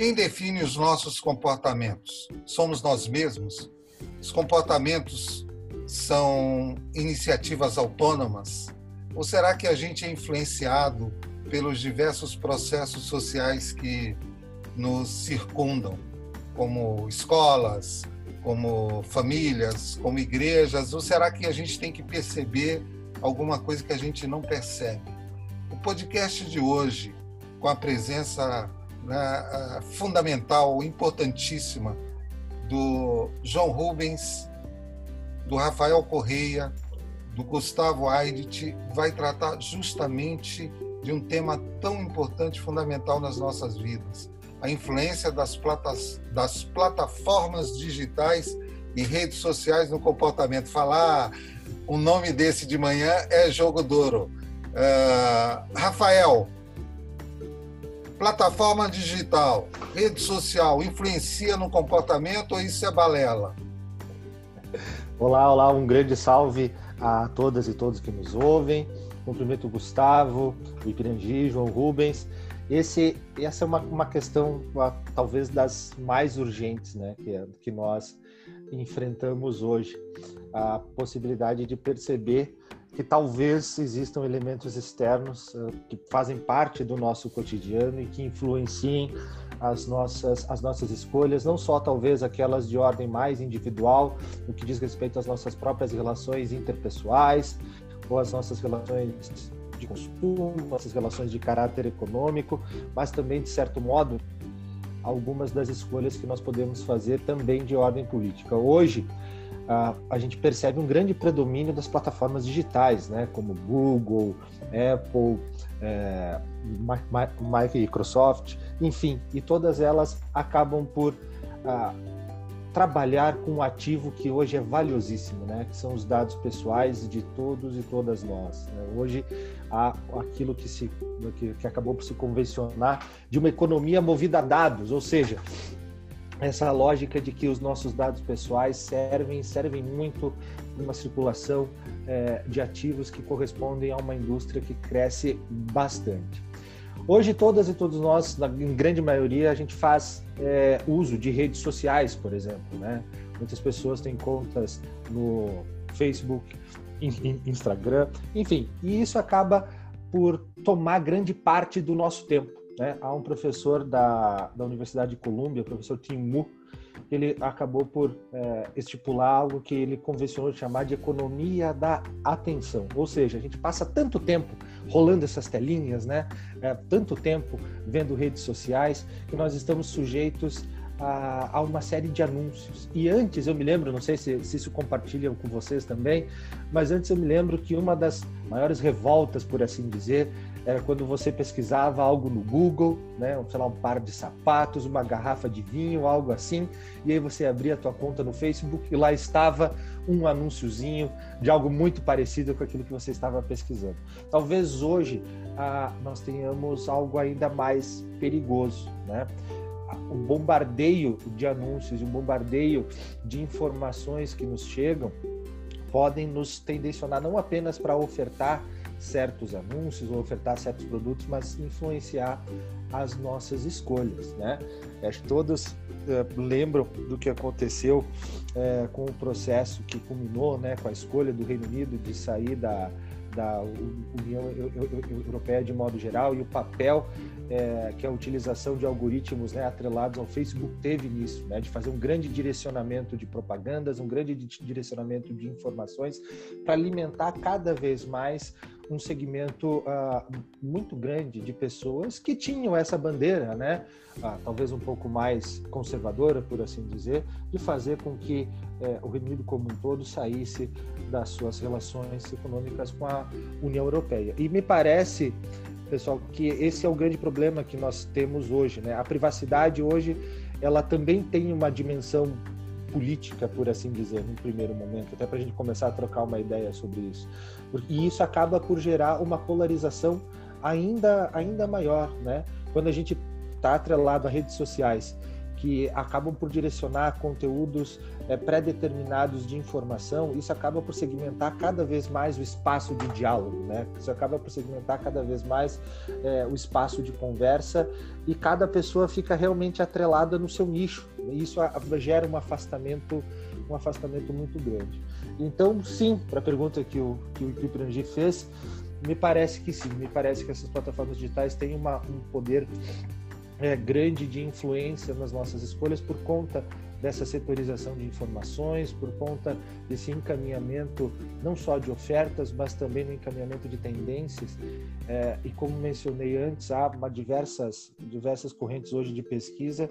Quem define os nossos comportamentos? Somos nós mesmos? Os comportamentos são iniciativas autônomas? Ou será que a gente é influenciado pelos diversos processos sociais que nos circundam, como escolas, como famílias, como igrejas? Ou será que a gente tem que perceber alguma coisa que a gente não percebe? O podcast de hoje, com a presença né, fundamental, importantíssima, do João Rubens, do Rafael Correia, do Gustavo Aidt, vai tratar justamente de um tema tão importante, fundamental nas nossas vidas: a influência das, platas, das plataformas digitais e redes sociais no comportamento. Falar o nome desse de manhã é jogo duro. Uh, Rafael, plataforma digital, rede social, influencia no comportamento ou isso é balela? Olá, olá, um grande salve a todas e todos que nos ouvem. Cumprimento o Gustavo, o Ipirangi, João Rubens. Esse, essa é uma, uma questão talvez das mais urgentes né, que, que nós enfrentamos hoje. A possibilidade de perceber que talvez existam elementos externos uh, que fazem parte do nosso cotidiano e que influenciem as nossas, as nossas escolhas, não só talvez aquelas de ordem mais individual, no que diz respeito às nossas próprias relações interpessoais, ou as nossas relações de consumo, nossas relações de caráter econômico, mas também, de certo modo, algumas das escolhas que nós podemos fazer também de ordem política. Hoje, a gente percebe um grande predomínio das plataformas digitais, né, como Google, Apple, é, Microsoft, enfim, e todas elas acabam por trabalhar com um ativo que hoje é valiosíssimo, né? que são os dados pessoais de todos e todas nós. Né? Hoje há aquilo que, se, que, que acabou por se convencionar de uma economia movida a dados, ou seja, essa lógica de que os nossos dados pessoais servem servem muito uma circulação é, de ativos que correspondem a uma indústria que cresce bastante. Hoje, todas e todos nós, na, grande maioria, a gente faz é, uso de redes sociais, por exemplo. Né? Muitas pessoas têm contas no Facebook, Instagram, enfim, e isso acaba por tomar grande parte do nosso tempo. Né? Há um professor da, da Universidade de Colômbia, o professor Tim Mu, ele acabou por é, estipular algo que ele convencionou chamar de economia da atenção. Ou seja, a gente passa tanto tempo rolando essas telinhas, né? É, tanto tempo vendo redes sociais, que nós estamos sujeitos a, a, uma série de anúncios. E antes, eu me lembro, não sei se, se isso compartilham com vocês também, mas antes eu me lembro que uma das maiores revoltas, por assim dizer, era quando você pesquisava algo no Google, né, sei lá, um par de sapatos, uma garrafa de vinho, algo assim, e aí você abria a tua conta no Facebook e lá estava um anúnciozinho de algo muito parecido com aquilo que você estava pesquisando. Talvez hoje ah, nós tenhamos algo ainda mais perigoso, né? O bombardeio de anúncios, o bombardeio de informações que nos chegam podem nos tendencionar não apenas para ofertar certos anúncios ou ofertar certos produtos, mas influenciar as nossas escolhas, né? Acho que todos é, lembram do que aconteceu é, com o processo que culminou, né, com a escolha do Reino Unido de sair da, da União Europeia de modo geral e o papel é, que a utilização de algoritmos né, atrelados ao Facebook teve nisso, né, de fazer um grande direcionamento de propagandas, um grande direcionamento de informações para alimentar cada vez mais um segmento uh, muito grande de pessoas que tinham essa bandeira, né, uh, talvez um pouco mais conservadora, por assim dizer, de fazer com que uh, o Reino Unido como um todo saísse das suas relações econômicas com a União Europeia. E me parece, pessoal, que esse é o grande problema que nós temos hoje, né? A privacidade hoje, ela também tem uma dimensão política, por assim dizer, no primeiro momento, até para a gente começar a trocar uma ideia sobre isso. E isso acaba por gerar uma polarização ainda, ainda maior, né? Quando a gente está atrelado a redes sociais que acabam por direcionar conteúdos é, pré-determinados de informação, isso acaba por segmentar cada vez mais o espaço de diálogo, né? Isso acaba por segmentar cada vez mais é, o espaço de conversa e cada pessoa fica realmente atrelada no seu nicho. E isso gera um afastamento, um afastamento muito grande. Então, sim, para a pergunta que o que o Iprangi fez, me parece que sim, me parece que essas plataformas digitais têm uma, um poder é, grande de influência nas nossas escolhas por conta dessa setorização de informações, por conta desse encaminhamento não só de ofertas, mas também no encaminhamento de tendências. É, e como mencionei antes, há diversas, diversas correntes hoje de pesquisa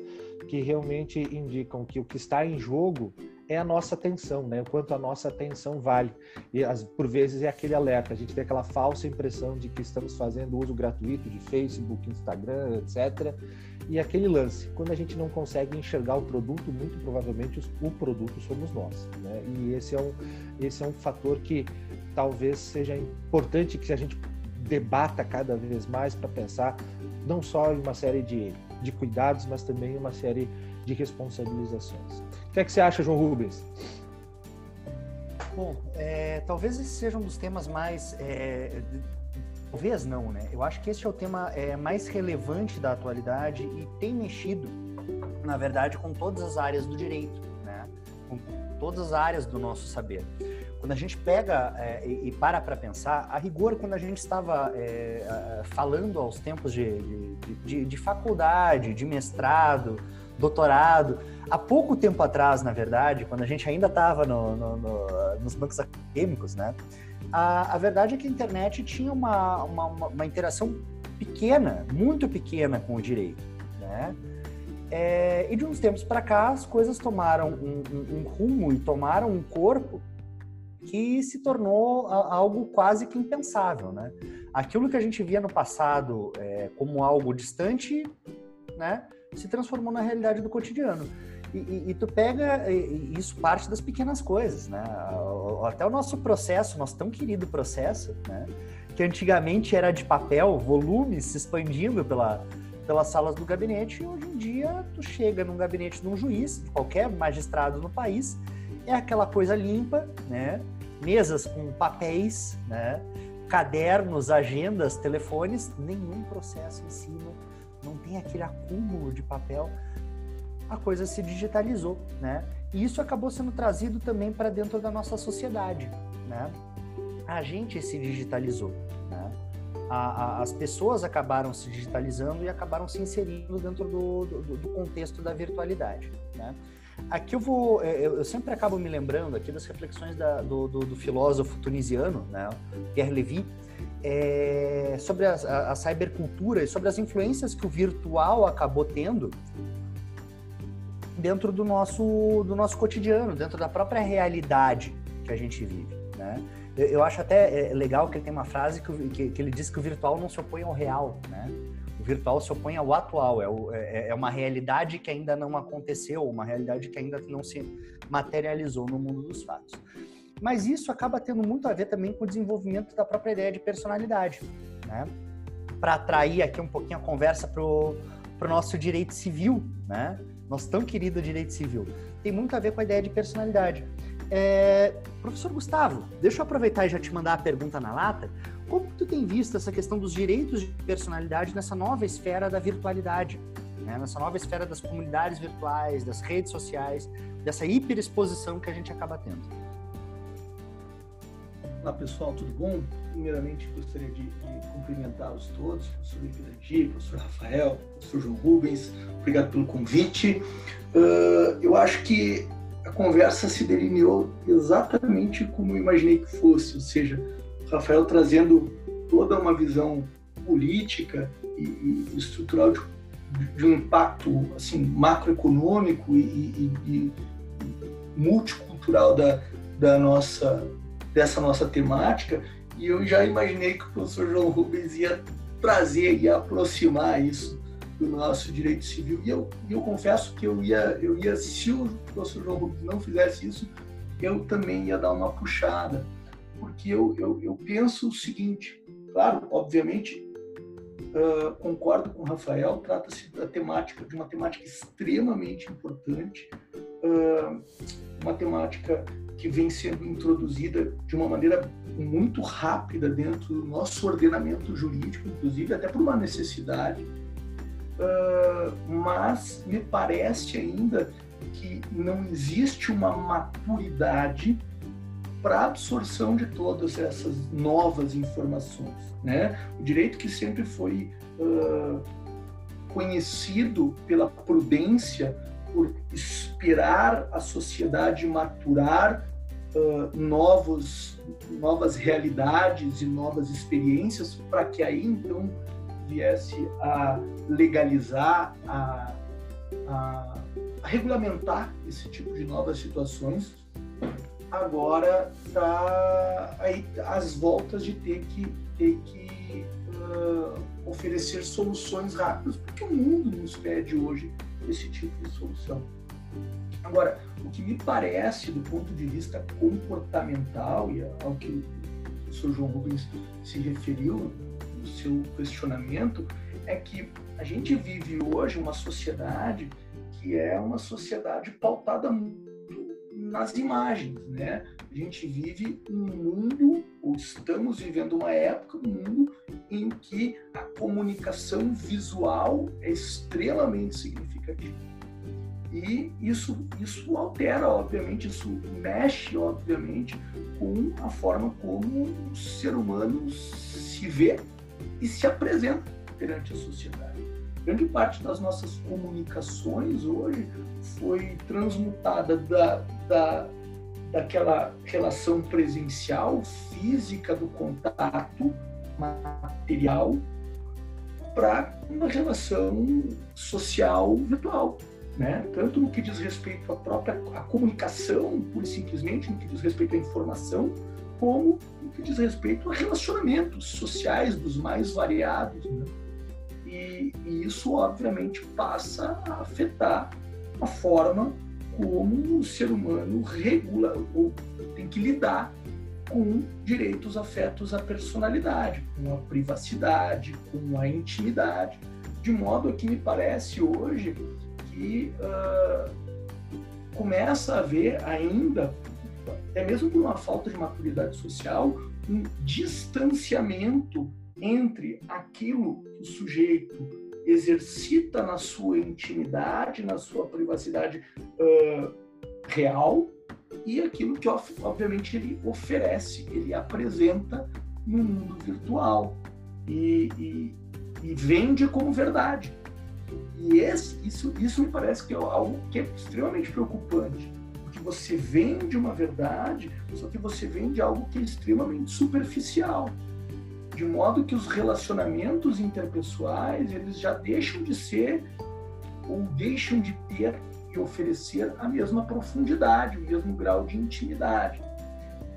que realmente indicam que o que está em jogo é a nossa atenção, né? O quanto a nossa atenção vale. E as, por vezes é aquele alerta, a gente tem aquela falsa impressão de que estamos fazendo uso gratuito de Facebook, Instagram, etc. E aquele lance, quando a gente não consegue enxergar o produto, muito provavelmente o produto somos nós, né? E esse é um esse é um fator que talvez seja importante que a gente debata cada vez mais para pensar não só em uma série de, de cuidados, mas também em uma série de responsabilizações. O que é que você acha, João Rubens? Bom, é, talvez esse seja um dos temas mais. É, talvez não, né? Eu acho que esse é o tema é, mais relevante da atualidade e tem mexido, na verdade, com todas as áreas do direito, né? Com todas as áreas do nosso saber. Quando a gente pega é, e, e, para para pensar, a rigor, quando a gente estava é, falando aos tempos de, de, de, de faculdade, de mestrado, doutorado. Há pouco tempo atrás, na verdade, quando a gente ainda estava no, no, no, nos bancos acadêmicos, né? A, a, verdade é que a internet tinha uma, uma, uma interação pequena, muito pequena com o direito, né? É, e de uns tempos para cá, as coisas tomaram um, um, um, rumo e tomaram um corpo que se tornou algo quase que impensável, né? Aquilo que a gente via no passado é, como algo distante, né? Se transformou na realidade do cotidiano. E, e, e tu pega, isso parte das pequenas coisas, né? Até o nosso processo, nosso tão querido processo, né? Que antigamente era de papel, volumes se expandindo pela, pelas salas do gabinete, e hoje em dia tu chega num gabinete de um juiz, de qualquer magistrado no país, é aquela coisa limpa, né? Mesas com papéis, né? Cadernos, agendas, telefones, nenhum processo em cima não tem aquele acúmulo de papel, a coisa se digitalizou, né? E isso acabou sendo trazido também para dentro da nossa sociedade, né? A gente se digitalizou, né? A, a, as pessoas acabaram se digitalizando e acabaram se inserindo dentro do, do, do contexto da virtualidade, né? Aqui eu vou, é, eu, sempre acabo me lembrando aqui das reflexões da, do, do, do, filósofo tunisiano, né, Pierre Levy, é, sobre a, a, a cybercultura e sobre as influências que o virtual acabou tendo dentro do nosso, do nosso cotidiano, dentro da própria realidade que a gente vive, né? Eu, eu acho até é, legal que ele tem uma frase que, que, que, ele diz que o virtual não se opõe ao real, né? O virtual se opõe ao atual, é, o, é, é uma realidade que ainda não aconteceu, uma realidade que ainda não se materializou no mundo dos fatos. Mas isso acaba tendo muito a ver também com o desenvolvimento da própria ideia de personalidade, né? Para atrair aqui um pouquinho a conversa para o nosso direito civil, né? Nosso tão querido direito civil. Tem muito a ver com a ideia de personalidade. É, professor Gustavo, deixa eu aproveitar e já te mandar a pergunta na lata. Como tu tem visto essa questão dos direitos de personalidade nessa nova esfera da virtualidade? Né? Nessa nova esfera das comunidades virtuais, das redes sociais, dessa hiperexposição que a gente acaba tendo? Olá pessoal, tudo bom? Primeiramente gostaria de, de cumprimentá-los todos, professor Lipe professor Rafael, professor João Rubens, obrigado pelo convite. Uh, eu acho que a conversa se delineou exatamente como eu imaginei que fosse, ou seja, Rafael trazendo toda uma visão política e, e estrutural de, de, um impacto assim macroeconômico e, e, e multicultural da, da nossa dessa nossa temática e eu já imaginei que o professor João Rubens ia trazer e aproximar isso do nosso direito civil. E eu, eu confesso que eu ia, eu ia, se o professor João Rubens não fizesse isso, eu também ia dar uma puxada, porque eu, eu, eu penso o seguinte, claro, obviamente, uh, concordo com o Rafael, trata-se da temática, de uma temática extremamente importante, uh, uma temática que vem sendo introduzida de uma maneira muito rápida dentro do nosso ordenamento jurídico, inclusive até por uma necessidade, uh, mas me parece ainda que não existe uma maturidade para absorção de todas essas novas informações. Né? O direito que sempre foi uh, conhecido pela prudência, por esperar a sociedade maturar uh, novos, novas realidades e novas experiências, para que aí então viesse a legalizar, a, a, a regulamentar esse tipo de novas situações agora está aí às voltas de ter que, ter que uh, oferecer soluções rápidas, porque o mundo nos pede hoje esse tipo de solução. Agora, o que me parece, do ponto de vista comportamental, e ao que o professor João Rubens se referiu no seu questionamento, é que a gente vive hoje uma sociedade que é uma sociedade pautada nas imagens, né? A gente vive um mundo, ou estamos vivendo uma época, um mundo em que a comunicação visual é extremamente significativa. E isso, isso altera, obviamente, isso mexe, obviamente, com a forma como o ser humano se vê e se apresenta perante a sociedade. Grande parte das nossas comunicações hoje foi transmutada da, da, daquela relação presencial, física do contato material, para uma relação social virtual. Né? Tanto no que diz respeito à própria à comunicação, pura e simplesmente, no que diz respeito à informação, como no que diz respeito a relacionamentos sociais dos mais variados. Né? E, e, isso, obviamente, passa a afetar a forma como o ser humano regula ou tem que lidar com direitos afetos à personalidade, com a privacidade, com a intimidade, de modo que me parece hoje que uh, começa a haver ainda, até mesmo por uma falta de maturidade social, um distanciamento entre aquilo que o sujeito exercita na sua intimidade, na sua privacidade uh, real e aquilo que, obviamente, ele oferece, ele apresenta no mundo virtual e, e, e vende como verdade. E esse, isso, isso me parece que é algo que é extremamente preocupante, porque você vende uma verdade, só que você vende algo que é extremamente superficial de modo que os relacionamentos interpessoais eles já deixam de ser ou deixam de ter e oferecer a mesma profundidade, o mesmo grau de intimidade.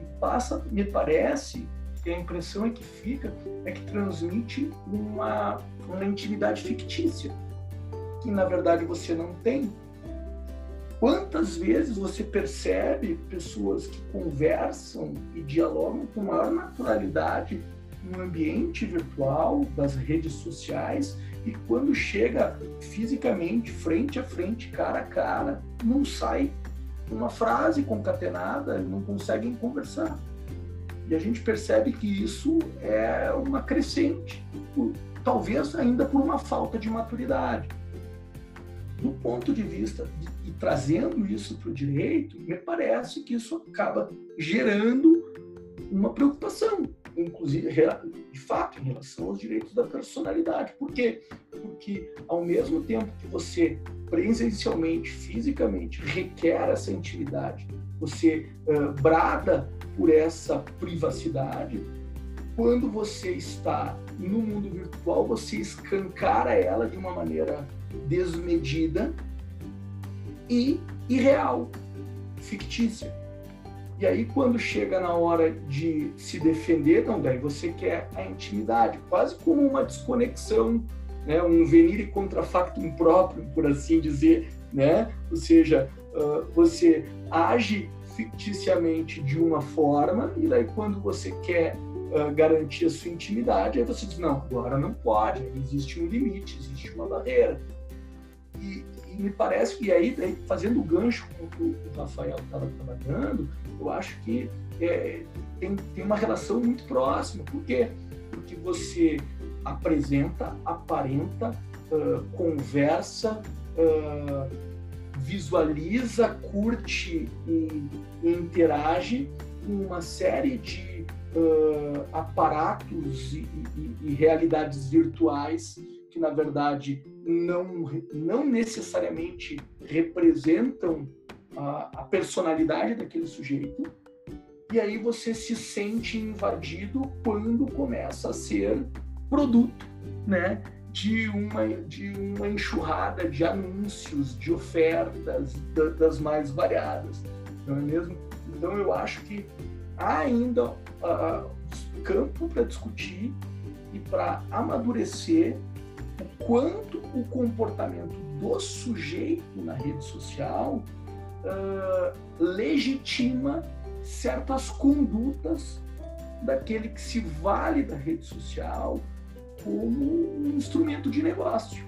E passa, me parece, que a impressão é que fica é que transmite uma, uma intimidade fictícia, que na verdade você não tem. Quantas vezes você percebe pessoas que conversam e dialogam com maior naturalidade no ambiente virtual das redes sociais e quando chega fisicamente, frente a frente, cara a cara, não sai uma frase concatenada, não conseguem conversar. E a gente percebe que isso é uma crescente, talvez ainda por uma falta de maturidade. Do ponto de vista de, e trazendo isso para o direito, me parece que isso acaba gerando uma preocupação, inclusive, de fato, em relação aos direitos da personalidade. Por quê? Porque, ao mesmo tempo que você presencialmente, fisicamente, requer essa intimidade, você uh, brada por essa privacidade, quando você está no mundo virtual, você escancara ela de uma maneira desmedida e irreal, fictícia. E aí, quando chega na hora de se defender, não, daí você quer a intimidade, quase como uma desconexão, né? um venire contra facto impróprio, por assim dizer, né? Ou seja, uh, você age ficticiamente de uma forma e daí quando você quer uh, garantir a sua intimidade, aí você diz, não, agora não pode, existe um limite, existe uma barreira. E, e me parece que aí, daí, fazendo o gancho com o que o Rafael estava trabalhando, eu acho que é, tem, tem uma relação muito próxima. Por quê? Porque você apresenta, aparenta, uh, conversa, uh, visualiza, curte e, e, interage com uma série de uh, aparatos e, e, e realidades virtuais que, na verdade, não, não necessariamente representam a, a personalidade daquele sujeito, e aí você se sente invadido quando começa a ser produto, né? De uma, de uma enxurrada de anúncios, de ofertas das mais variadas, não é mesmo? Então eu acho que há ainda uh, campo para discutir e para amadurecer o quanto o comportamento do sujeito na rede social uh, legitima certas condutas daquele que se vale da rede social como um instrumento de negócio,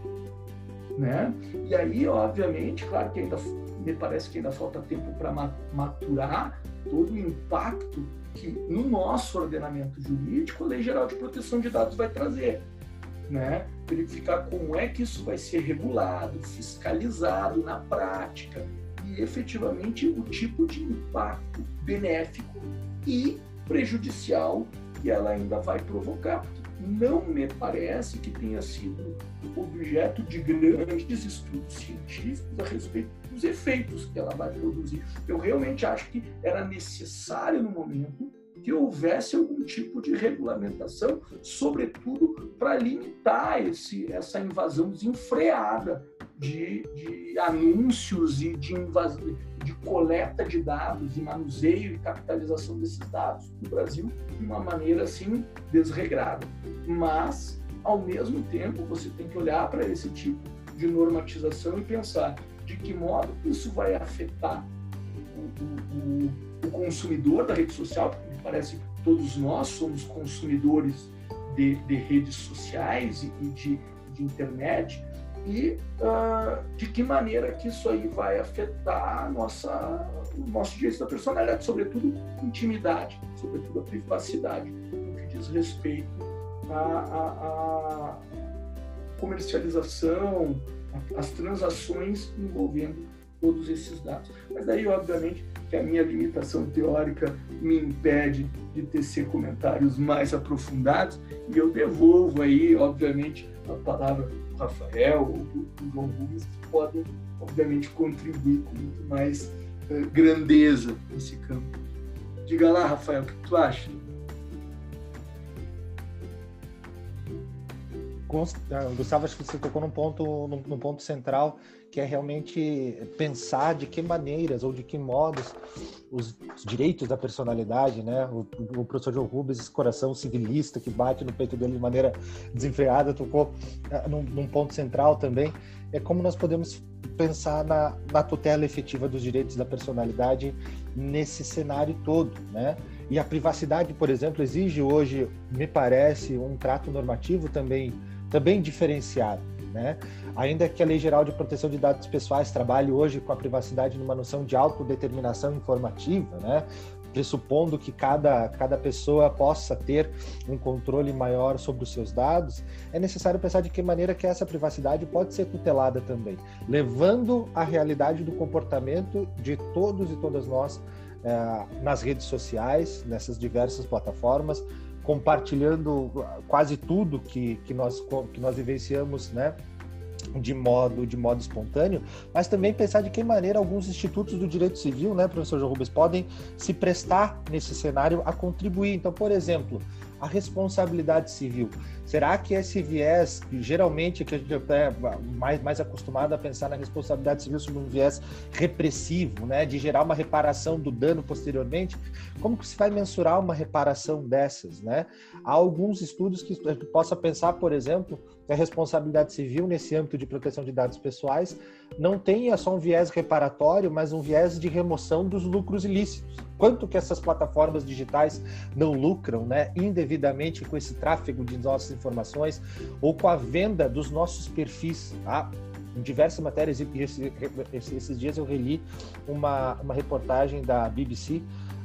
né? E aí, obviamente, claro que ainda me parece que ainda falta tempo para maturar todo o impacto que no nosso ordenamento jurídico a Lei Geral de Proteção de Dados vai trazer, né? Verificar como é que isso vai ser regulado, fiscalizado na prática e efetivamente o tipo de impacto benéfico e prejudicial que ela ainda vai provocar. Não me parece que tenha sido objeto de grandes estudos científicos a respeito dos efeitos que ela vai produzir. Eu realmente acho que era necessário no momento que houvesse algum tipo de regulamentação, sobretudo para limitar esse, essa invasão desenfreada de, de anúncios e de, de coleta de dados e manuseio e capitalização desses dados no Brasil de uma maneira assim desregrada. Mas, ao mesmo tempo, você tem que olhar para esse tipo de normatização e pensar de que modo isso vai afetar o, o, o consumidor da rede social, parece que todos nós somos consumidores de, de redes sociais e, de, de internet, e uh, de que maneira que isso aí vai afetar nossa, o nosso direito da personalidade, sobretudo intimidade, sobretudo a privacidade, no que diz respeito à comercialização, às transações envolvendo todos esses dados. Mas daí, obviamente, que a minha limitação teórica me impede de tecer comentários mais aprofundados e eu devolvo aí, obviamente, a palavra Rafael ou do, João Rubens, que podem, obviamente, contribuir com muito mais uh, grandeza nesse campo. Diga lá, Rafael, o que tu acha? Ah, Gustavo, acho que você tocou num ponto, num, num, ponto central, que é realmente pensar de que maneiras ou de que modos os direitos da personalidade, né? O, o professor João Rubens, esse coração civilista que bate no peito dele de maneira desenfreada, tocou uh, num, num, ponto central também, é como nós podemos pensar na, na tutela efetiva dos direitos da personalidade nesse cenário todo, né? E a privacidade, por exemplo, exige hoje, me parece, um trato normativo também também diferenciado. Né? Ainda que a Lei Geral de Proteção de Dados Pessoais trabalhe hoje com a privacidade numa noção de autodeterminação informativa, né? pressupondo que cada, cada pessoa possa ter um controle maior sobre os seus dados, é necessário pensar de que maneira que essa privacidade pode ser tutelada também, levando a realidade do comportamento de todos e todas nós eh, nas redes sociais, nessas diversas plataformas, compartilhando quase tudo que, que, nós, que nós vivenciamos, né? De modo de modo espontâneo, mas também pensar de que maneira alguns institutos do direito civil, né, professor João Rubens, podem se prestar nesse cenário a contribuir. Então, por exemplo, a responsabilidade civil. Será que esse viés, geralmente que a gente é mais, mais acostumado a pensar na responsabilidade civil sobre um viés repressivo, né, de gerar uma reparação do dano posteriormente, como que se vai mensurar uma reparação dessas, né? Há alguns estudos que gente possa pensar, por exemplo, que a responsabilidade civil nesse âmbito de proteção de dados pessoais não tenha só um viés reparatório, mas um viés de remoção dos lucros ilícitos. Quanto que essas plataformas digitais não lucram, né, indevidamente indevidamente com esse tráfego de nossas informações ou com a venda dos nossos perfis. Tá? Em diversas matérias, e esses dias eu reli uma, uma reportagem da BBC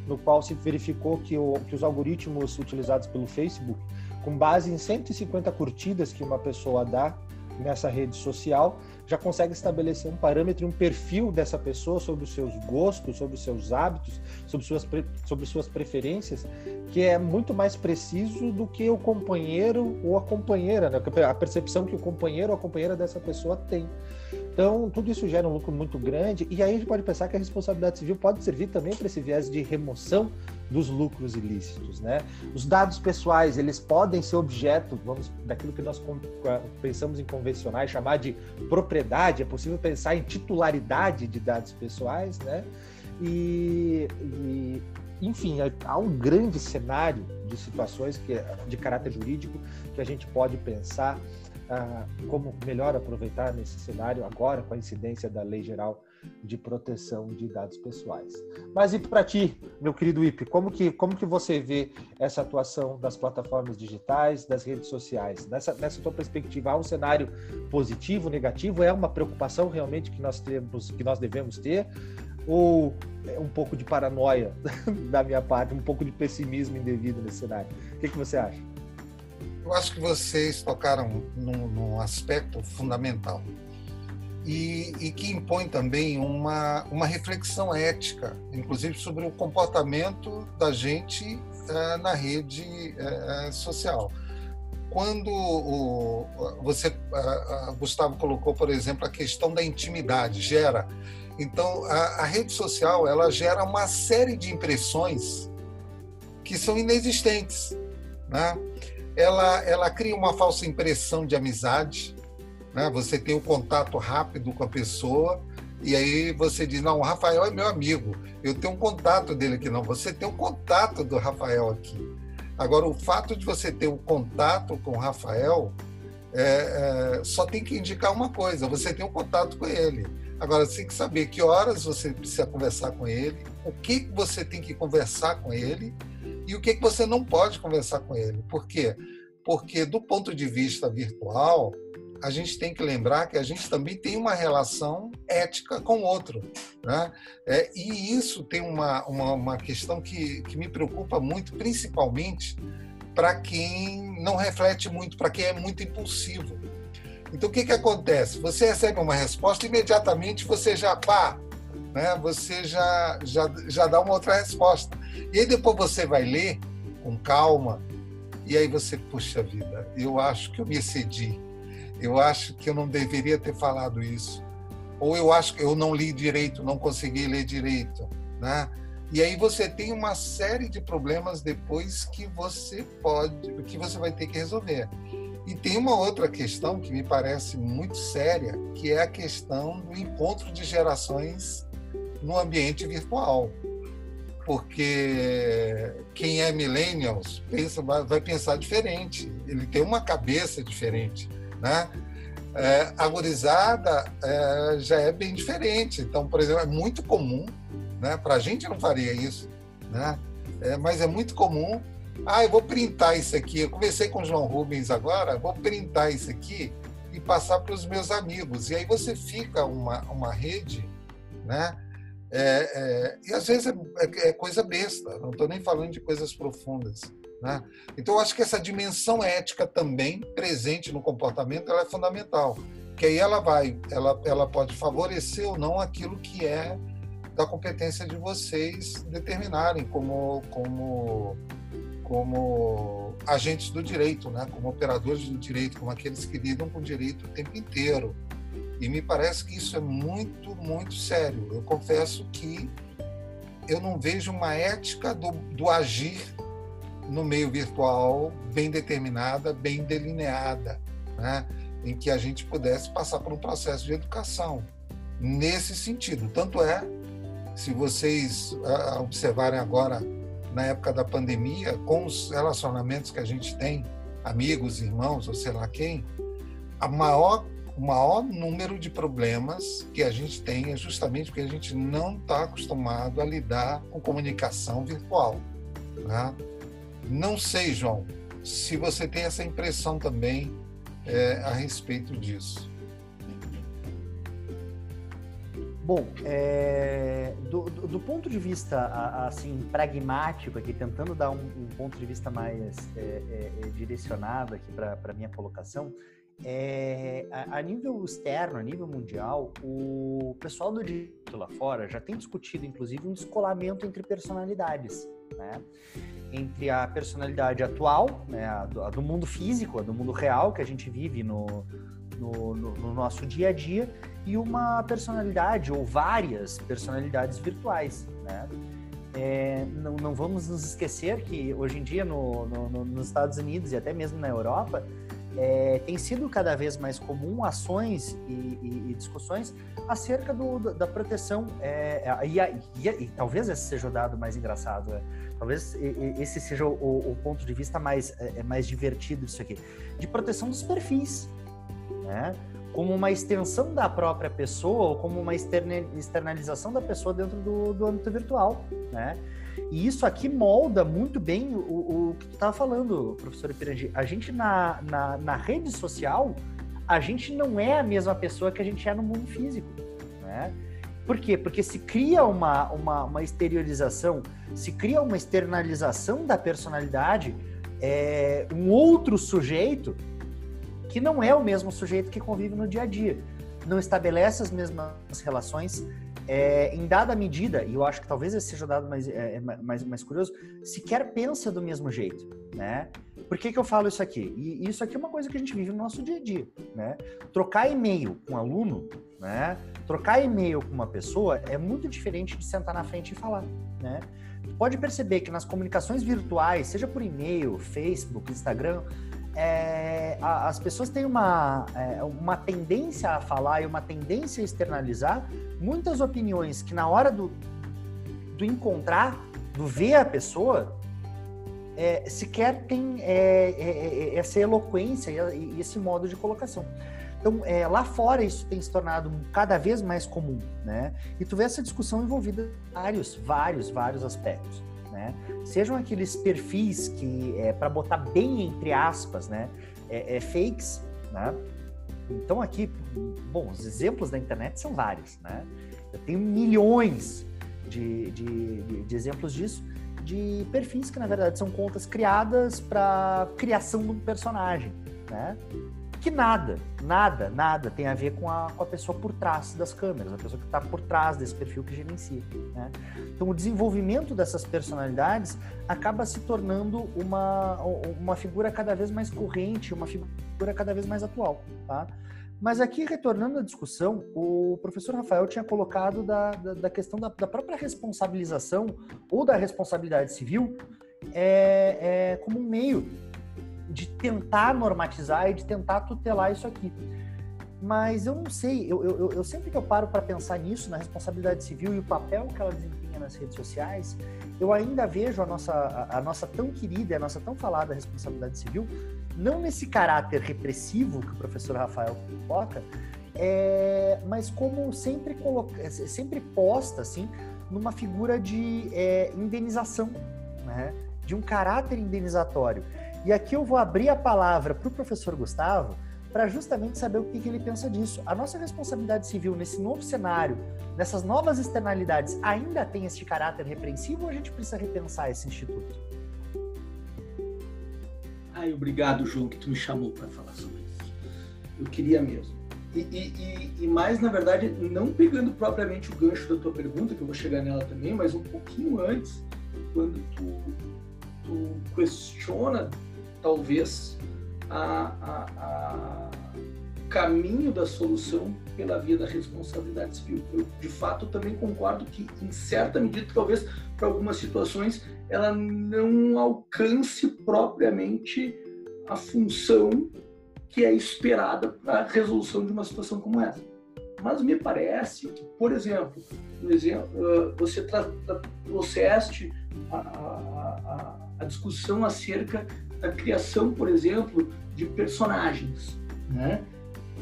no qual se verificou que, o, que os algoritmos utilizados pelo Facebook, com base em 150 curtidas que uma pessoa dá nessa rede social, já consegue estabelecer um parâmetro, um perfil dessa pessoa sobre os seus gostos, sobre os seus hábitos, sobre suas, sobre suas preferências, que é muito mais preciso do que o companheiro ou a companheira, né? a percepção que o companheiro ou a companheira dessa pessoa tem. Então, tudo isso gera um lucro muito grande, e aí a gente pode pensar que a responsabilidade civil pode servir também para esse viés de remoção dos lucros ilícitos, né? Os dados pessoais, eles podem ser objeto, vamos, daquilo que nós pensamos em convencionais, chamar de propriedade, é possível pensar em titularidade de dados pessoais, né? E, e enfim, há um grande cenário de situações que, de caráter jurídico que a gente pode pensar ah, como melhor aproveitar nesse cenário agora com a incidência da Lei Geral de proteção de dados pessoais. Mas e para ti, meu querido Ip, como que, como que você vê essa atuação das plataformas digitais, das redes sociais? Nessa, nessa tua perspectiva, há um cenário positivo, negativo? É uma preocupação realmente que nós temos, que nós devemos ter? Ou é um pouco de paranoia da minha parte, um pouco de pessimismo indevido nesse cenário? O que, que você acha? Eu acho que vocês tocaram num, num aspecto fundamental e, e, que impõe também uma, uma reflexão ética, inclusive sobre o comportamento da gente é, na rede é, social. Quando o, você, Gustavo, colocou, por exemplo, a questão da intimidade, gera. Então, a, a rede social ela gera uma série de impressões que são inexistentes. Né? Ela, ela cria uma falsa impressão de amizade, né? Você tem um contato rápido com a pessoa e aí você diz, não, o Rafael é meu amigo, eu tenho um contato dele aqui. Não, você tem um contato do Rafael aqui. Agora, o fato de você ter um contato com o Rafael é, é, só tem que indicar uma coisa, você tem um contato com ele. Agora, você tem que saber que horas você precisa conversar com ele, o que você tem que conversar com ele e o que você não pode conversar com ele. Por quê? Porque, do ponto de vista virtual, a gente tem que lembrar que a gente também tem uma relação ética com o outro. Né? É, e isso tem uma, uma, uma questão que, que me preocupa muito, principalmente para quem não reflete muito, para quem é muito impulsivo. Então, o que, que acontece? Você recebe uma resposta, imediatamente você já, pá, né? você já, já, já dá uma outra resposta. E aí depois você vai ler com calma, e aí você, puxa vida, eu acho que eu me excedi eu acho que eu não deveria ter falado isso. Ou eu acho que eu não li direito, não consegui ler direito, né? E aí você tem uma série de problemas depois que você pode, que você vai ter que resolver. E tem uma outra questão que me parece muito séria, que é a questão do encontro de gerações no ambiente virtual. Porque quem é millennials pensa, vai pensar diferente, ele tem uma cabeça diferente. Né? É, a é, já é bem diferente. Então, por exemplo, é muito comum, né? para a gente não faria isso, né? É, mas é muito comum. Ah, eu vou printar isso aqui. Eu conversei com o João Rubens agora, vou printar isso aqui e passar para os meus amigos. E aí você fica uma, uma rede, né? É, é, e às vezes é, é, é coisa besta, não estou nem falando de coisas profundas. Né? Então, eu acho que essa dimensão ética também presente no comportamento ela é fundamental, que aí ela vai, ela, ela pode favorecer ou não aquilo que é da competência de vocês determinarem como, como, como agentes do direito, né? como operadores do direito, como aqueles que lidam com o direito o tempo inteiro. E me parece que isso é muito, muito sério. Eu confesso que eu não vejo uma ética do, do agir no meio virtual bem determinada, bem delineada, né? em que a gente pudesse passar por um processo de educação nesse sentido. Tanto é, se vocês uh, observarem agora, na época da pandemia, com os relacionamentos que a gente tem, amigos, irmãos, ou sei lá quem, a maior, o maior número de problemas que a gente tem é justamente porque a gente não está acostumado a lidar com comunicação virtual. Né? Não sei, João, se você tem essa impressão também é, a respeito disso. Bom, é, do, do, do, ponto de vista assim pragmático aqui, tentando dar um, um ponto de vista mais é, é, é direcionado aqui para a minha colocação, é, a, a, nível externo, a nível mundial, o pessoal do direito lá fora já tem discutido, inclusive, um descolamento entre personalidades, né? Entre a personalidade atual, né, a do, a do mundo físico, a do mundo real que a gente vive no, no, no, no nosso dia a dia, e uma personalidade ou várias personalidades virtuais, né? É, não, não, vamos nos esquecer que hoje em dia no, no, nos Estados Unidos e até mesmo na Europa é, tem sido cada vez mais comum ações e, e, e discussões acerca do, da proteção é, e, e, e, talvez esse seja o dado mais engraçado, é, talvez esse seja o, o, ponto de vista mais, é, é, mais divertido disso aqui, de proteção dos perfis, né? como uma extensão da própria pessoa ou como uma externalização da pessoa dentro do, do âmbito virtual, né? E isso aqui molda muito bem o, o que tu estava falando, professor Ipirangi. A gente na, na, na, rede social, a gente não é a mesma pessoa que a gente é no mundo físico, né? Por quê? Porque se cria uma, uma, uma exteriorização, se cria uma externalização da personalidade, é, um outro sujeito que não é o mesmo sujeito que convive no dia a dia. Não estabelece as mesmas relações é, em dada medida, e eu acho que talvez esse seja o dado mais, é, é mais, mais curioso, sequer pensa do mesmo jeito, né? Por que, que eu falo isso aqui? E isso aqui é uma coisa que a gente vive no nosso dia a dia, né? Trocar e-mail com um aluno, né? Trocar e-mail com uma pessoa é muito diferente de sentar na frente e falar, né? pode perceber que nas comunicações virtuais, seja por e-mail, Facebook, Instagram, é, a, as pessoas têm uma, é, uma tendência a falar e uma tendência a externalizar muitas opiniões que na hora do, do encontrar, do ver a pessoa, é, sequer tem é, é, é, essa eloquência e, e, esse modo de colocação. Então, lá fora isso tem se tornado cada vez mais comum, né? E tu vê essa discussão envolvida em vários, vários, vários aspectos né? Sejam aqueles perfis que, é, para botar bem entre aspas, né, é, é, fakes, né? Então aqui, bom, os exemplos da internet são vários, né? Eu tenho milhões de, de, de, exemplos disso, de perfis que na verdade são contas criadas para criação de um personagem, né? Que nada, nada, nada tem a ver com a, com a pessoa por trás das câmeras, a pessoa que está por trás desse perfil que gerencia. Né? Então, o desenvolvimento dessas personalidades acaba se tornando uma, uma figura cada vez mais corrente, uma figura cada vez mais atual. Tá? Mas aqui, retornando à discussão, o professor Rafael tinha colocado da, da, da questão da, da, própria responsabilização ou da responsabilidade civil é, é como um meio de tentar normatizar e de tentar tutelar isso aqui. Mas eu não sei, eu, eu, eu sempre que eu paro para pensar nisso, na responsabilidade civil e o papel que ela desempenha nas redes sociais, eu ainda vejo a nossa, a, a nossa tão querida, a nossa tão falada responsabilidade civil, não nesse caráter repressivo que o professor Rafael coloca, é, mas como sempre, coloca, sempre posta assim, numa figura de é, indenização, né? de um caráter indenizatório. E aqui eu vou abrir a palavra para o professor Gustavo para justamente saber o que, que, ele pensa disso. A nossa responsabilidade civil nesse novo cenário, nessas novas externalidades, ainda tem esse caráter repreensivo ou a gente precisa repensar esse instituto? Ai, obrigado, João, que tu me chamou para falar sobre isso. Eu queria mesmo. E, e, e, mais, na verdade, não pegando propriamente o gancho da tua pergunta, que eu vou chegar nela também, mas um pouquinho antes, quando tu, tu questiona talvez a, a, a caminho da solução pela via da responsabilidade civil. Eu, de fato, também concordo que, em certa medida, talvez para algumas situações, ela não alcance propriamente a função que é esperada para a resolução de uma situação como essa. Mas me parece que, por exemplo, no exemplo você trouxeste a, a, a discussão acerca da criação, por exemplo, de personagens. Né?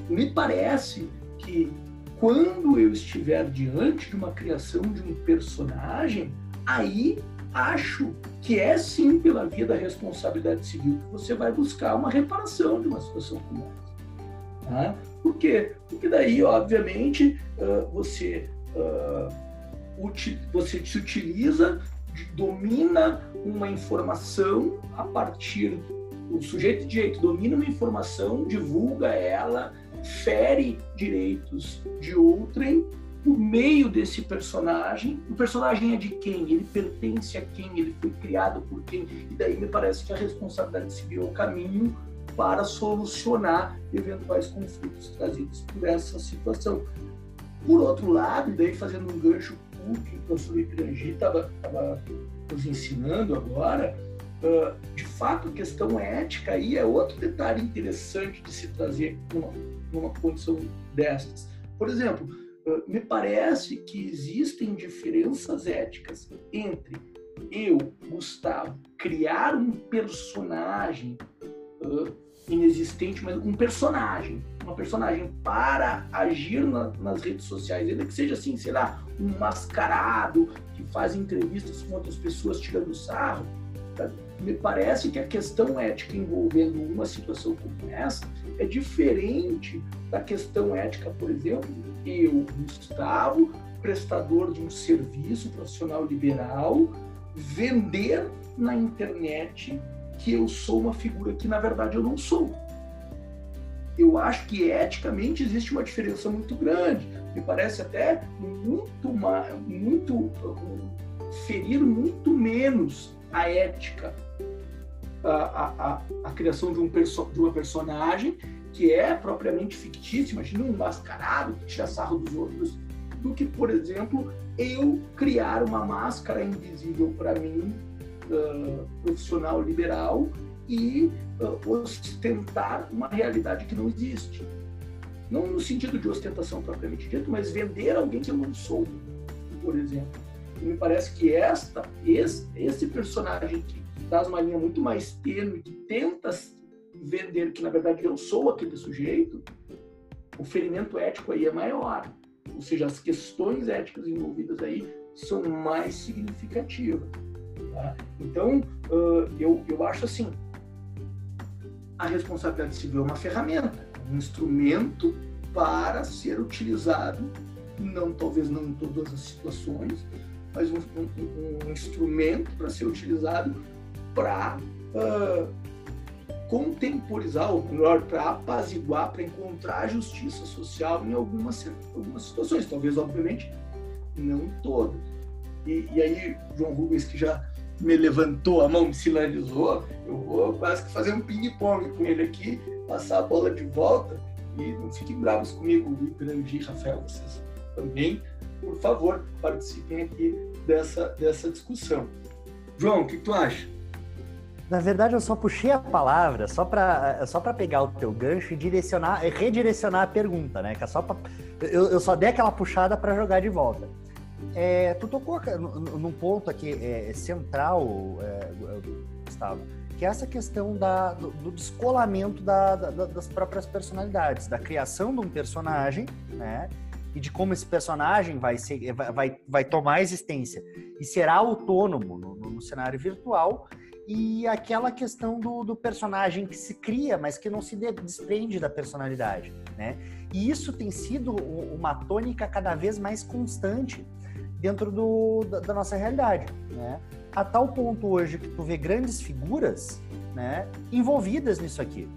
Me parece que quando eu estiver diante de uma criação de um personagem, aí acho que é sim pela via da responsabilidade civil que você vai buscar uma reparação de uma situação como essa. Tá? Por quê? Porque daí, obviamente, você, você se utiliza, domina uma informação a partir o sujeito de direito domina uma informação, divulga ela, fere direitos de outrem por meio desse personagem. O personagem é de quem? Ele pertence a quem? Ele foi criado por quem? E daí me parece que a responsabilidade civil o caminho para solucionar eventuais conflitos trazidos por essa situação. Por outro lado, daí fazendo um gancho que o professor Ipirangi estava nos ensinando agora, de fato, a questão ética aí é outro detalhe interessante de se trazer numa, numa condição dessas. Por exemplo, me parece que existem diferenças éticas entre eu, Gustavo, criar um personagem uh, inexistente, mas um personagem, uma personagem para agir na, nas redes sociais, ainda que seja assim, sei lá, um mascarado que faz entrevistas com outras pessoas tirando sarro, tá? me parece que a questão ética envolvendo uma situação como essa é diferente da questão ética, por exemplo, eu, Gustavo, prestador de um serviço profissional liberal, vender na internet que eu sou uma figura que na verdade eu não sou. Eu acho que eticamente existe uma diferença muito grande. Me parece até muito, muito ferir muito menos a ética a, a, a criação de, um perso de uma personagem que é propriamente fictícia, imagina um mascarado que tira sarro dos outros, do que, por exemplo, eu criar uma máscara invisível para mim, uh, profissional liberal, e uh, ostentar uma realidade que não existe. Não no sentido de ostentação propriamente dito, mas vender alguém que eu não sou, por exemplo. E me parece que esta, esse, esse personagem que traz uma linha muito mais tênue, que tenta vender que, na verdade, eu sou aquele sujeito, o ferimento ético aí é maior. Ou seja, as questões éticas envolvidas aí são mais significativas. Tá? Então, uh, eu, eu acho assim, a responsabilidade civil é uma ferramenta, um instrumento para ser utilizado, não talvez não em todas as situações, mas um, um, um instrumento para ser utilizado para uh, contemporizar, ou melhor, para apaziguar, para encontrar justiça social em algumas, algumas situações, talvez, obviamente, não todas. E, e aí, João Rubens, que já me levantou a mão, me sinalizou, eu vou quase que fazer um ping-pong com ele aqui, passar a bola de volta, e não fiquem bravos comigo, Ipirangi, Rafael, vocês também, por favor, participem aqui dessa, dessa discussão. João, o que tu acha? Na verdade, eu só puxei a palavra só para só pegar o teu gancho e direcionar, redirecionar a pergunta, né? Que é só pra, eu, eu só dei aquela puxada para jogar de volta. É, tu tocou num ponto aqui é, central, é, Gustavo, que é essa questão da, do, do descolamento da, da, das próprias personalidades, da criação de um personagem, né? E de como esse personagem vai, ser, vai, vai tomar existência e será autônomo no, no cenário virtual e aquela questão do, do, personagem que se cria, mas que não se desprende da personalidade, né? E isso tem sido uma tônica cada vez mais constante dentro do, da, da, nossa realidade, né? A tal ponto hoje que tu vê grandes figuras, né, envolvidas nisso aqui.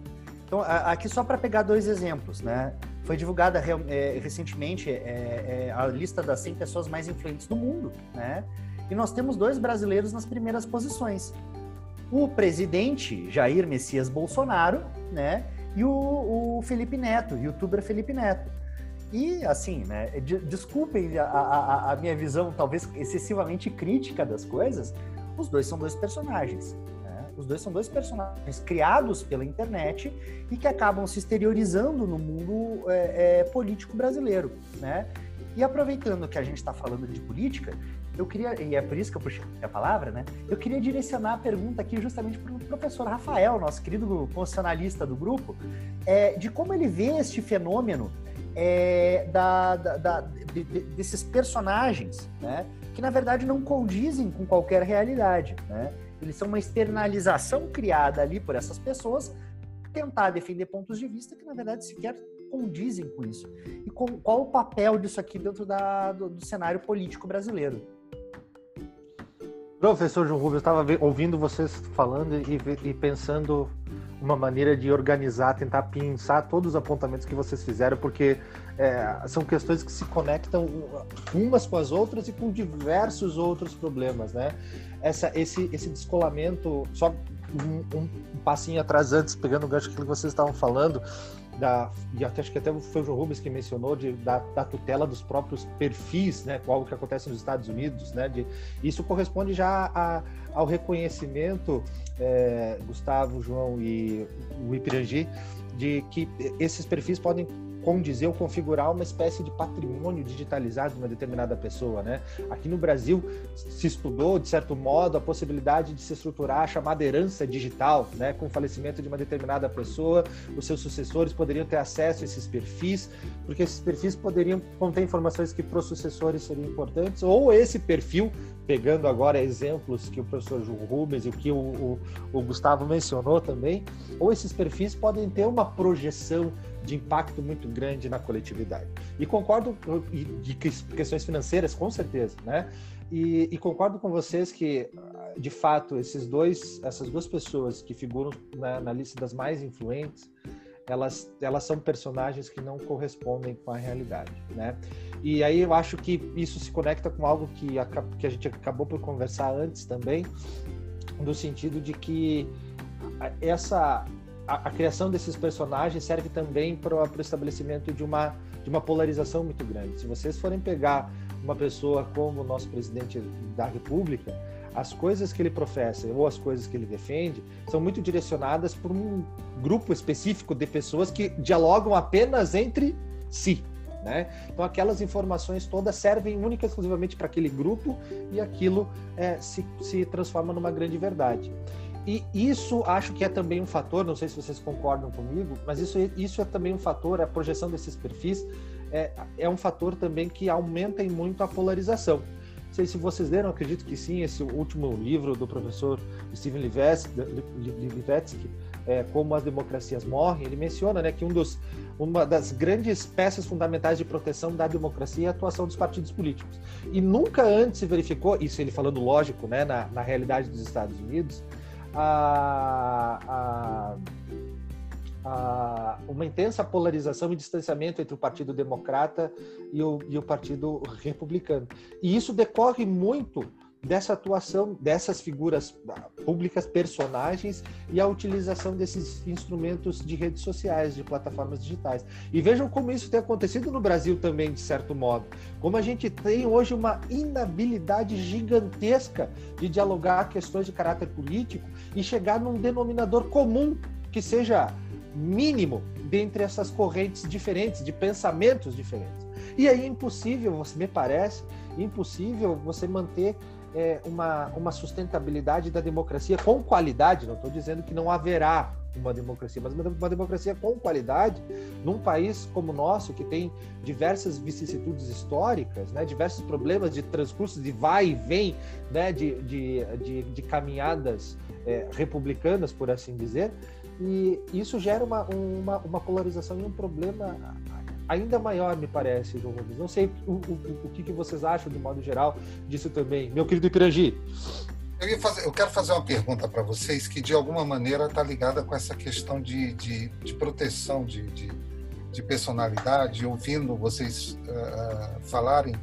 Então, aqui só para pegar dois exemplos, né? Foi divulgada é, recentemente é, é, a lista das 100 pessoas mais influentes do mundo, né? E nós temos dois brasileiros nas primeiras posições o presidente Jair Messias Bolsonaro, né? E o, o Felipe Neto, youtuber Felipe Neto. E, assim, né? De, desculpem a, a, a, minha visão, talvez excessivamente crítica das coisas, os dois são dois personagens. Né? Os dois são dois personagens criados pela internet e que acabam se exteriorizando no mundo é, é, político brasileiro, né? E aproveitando que a gente está falando de política, eu queria, e é por isso que eu puxei a palavra, né? Eu queria direcionar a pergunta aqui justamente para o professor Rafael, nosso querido constitucionalista do grupo, é, de como ele vê este fenômeno é, da, da, da de, de, desses personagens, né? Que na verdade não condizem com qualquer realidade, né? Eles são uma externalização criada ali por essas pessoas tentar defender pontos de vista que na verdade sequer condizem com isso. E com, qual o papel disso aqui dentro da, do, do cenário político brasileiro? Professor João Rubens, estava ouvindo vocês falando e, e, pensando uma maneira de organizar, tentar pensar todos os apontamentos que vocês fizeram, porque é, são questões que se conectam umas com as outras e com diversos outros problemas, né? Essa, esse, esse descolamento, só um, um, passinho atrás antes, pegando o gancho que vocês estavam falando, da, e acho que até foi o João Rubens que mencionou de, da, da, tutela dos próprios perfis, né, algo que acontece nos Estados Unidos, né, de, isso corresponde já a, ao reconhecimento, é, Gustavo, João e o Ipirangi, de que esses perfis podem condizer ou configurar uma espécie de patrimônio digitalizado de uma determinada pessoa, né? Aqui no Brasil se estudou, de certo modo, a possibilidade de se estruturar a chamada herança digital, né? Com o falecimento de uma determinada pessoa, os seus sucessores poderiam ter acesso a esses perfis, porque esses perfis poderiam conter informações que para os sucessores seriam importantes, ou esse perfil, pegando agora exemplos que o professor João Rubens e o que o, o, o Gustavo mencionou também, ou esses perfis podem ter uma projeção de impacto muito grande na coletividade. E concordo de questões financeiras, com certeza, né? E, e, concordo com vocês que, de fato, esses dois, essas duas pessoas que figuram na, na, lista das mais influentes, elas, elas são personagens que não correspondem com a realidade, né? E aí eu acho que isso se conecta com algo que a, que a gente acabou por conversar antes também, no sentido de que essa a, criação desses personagens serve também para o estabelecimento de uma, de uma polarização muito grande. Se vocês forem pegar uma pessoa como o nosso presidente da República, as coisas que ele professa ou as coisas que ele defende são muito direcionadas por um grupo específico de pessoas que dialogam apenas entre si. Né? Então, aquelas informações todas servem única e exclusivamente para aquele grupo e aquilo é, se, se transforma numa grande verdade. E isso acho que é também um fator, não sei se vocês concordam comigo, mas isso, isso é também um fator, a projeção desses perfis é, é um fator também que aumenta em muito a polarização. Não sei se vocês leram, acredito que sim, esse último livro do professor Steven Levetsky, é, Como as Democracias Morrem, ele menciona né, que um dos, uma das grandes peças fundamentais de proteção da democracia é a atuação dos partidos políticos. E nunca antes se verificou, isso ele falando lógico, né, na, na realidade dos Estados Unidos, a, a, a, uma intensa polarização e distanciamento entre o Partido Democrata e o, e o Partido Republicano. E isso decorre muito dessa atuação dessas figuras públicas, personagens e a utilização desses instrumentos de redes sociais, de plataformas digitais. E vejam como isso tem acontecido no Brasil também, de certo modo. Como a gente tem hoje uma inabilidade gigantesca de dialogar questões de caráter político e chegar num denominador comum que seja mínimo dentre essas correntes diferentes, de pensamentos diferentes. E aí é impossível, me parece, impossível você manter é, uma, uma sustentabilidade da democracia com qualidade. Não estou dizendo que não haverá uma democracia, mas uma democracia com qualidade num país como o nosso, que tem diversas vicissitudes históricas, né, diversos problemas de transcurso, de vai e vem, né, de, de, de, de caminhadas é, republicanas, por assim dizer, e isso gera uma, uma, uma polarização e um problema ainda maior, me parece, João Rubens. Não sei o, o, o que, que vocês acham, de modo geral, disso também. Meu querido Ipirangi. Eu, fazer, eu quero fazer uma pergunta para vocês que, de alguma maneira, está ligada com essa questão de, de, de proteção de, de, de, personalidade, ouvindo vocês uh, falarem.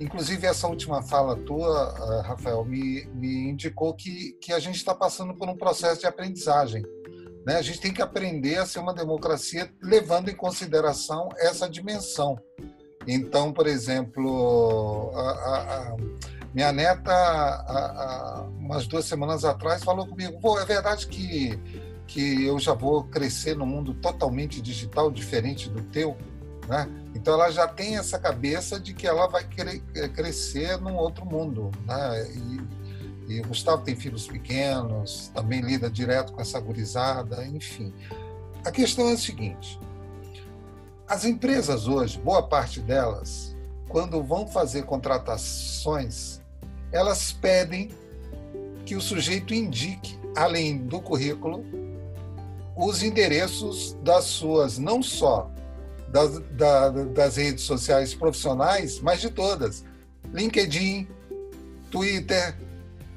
Inclusive, essa última fala tua, uh, Rafael, me, me indicou que, que a gente está passando por um processo de aprendizagem. Né? A gente tem que aprender a ser uma democracia levando em consideração essa dimensão. Então, por exemplo, a, a, a minha neta, a, umas duas semanas atrás, falou comigo: Pô, é verdade que, que eu já vou crescer num mundo totalmente digital, diferente do teu? Né? Então ela já tem essa cabeça de que ela vai querer é, crescer num outro mundo. Né? E, e o Gustavo tem filhos pequenos, também lida direto com essa gurizada, enfim. A questão é a seguinte: as empresas hoje, boa parte delas, quando vão fazer contratações, elas pedem que o sujeito indique, além do currículo, os endereços das suas, não só das, da, das redes sociais profissionais, mas de todas. LinkedIn, Twitter,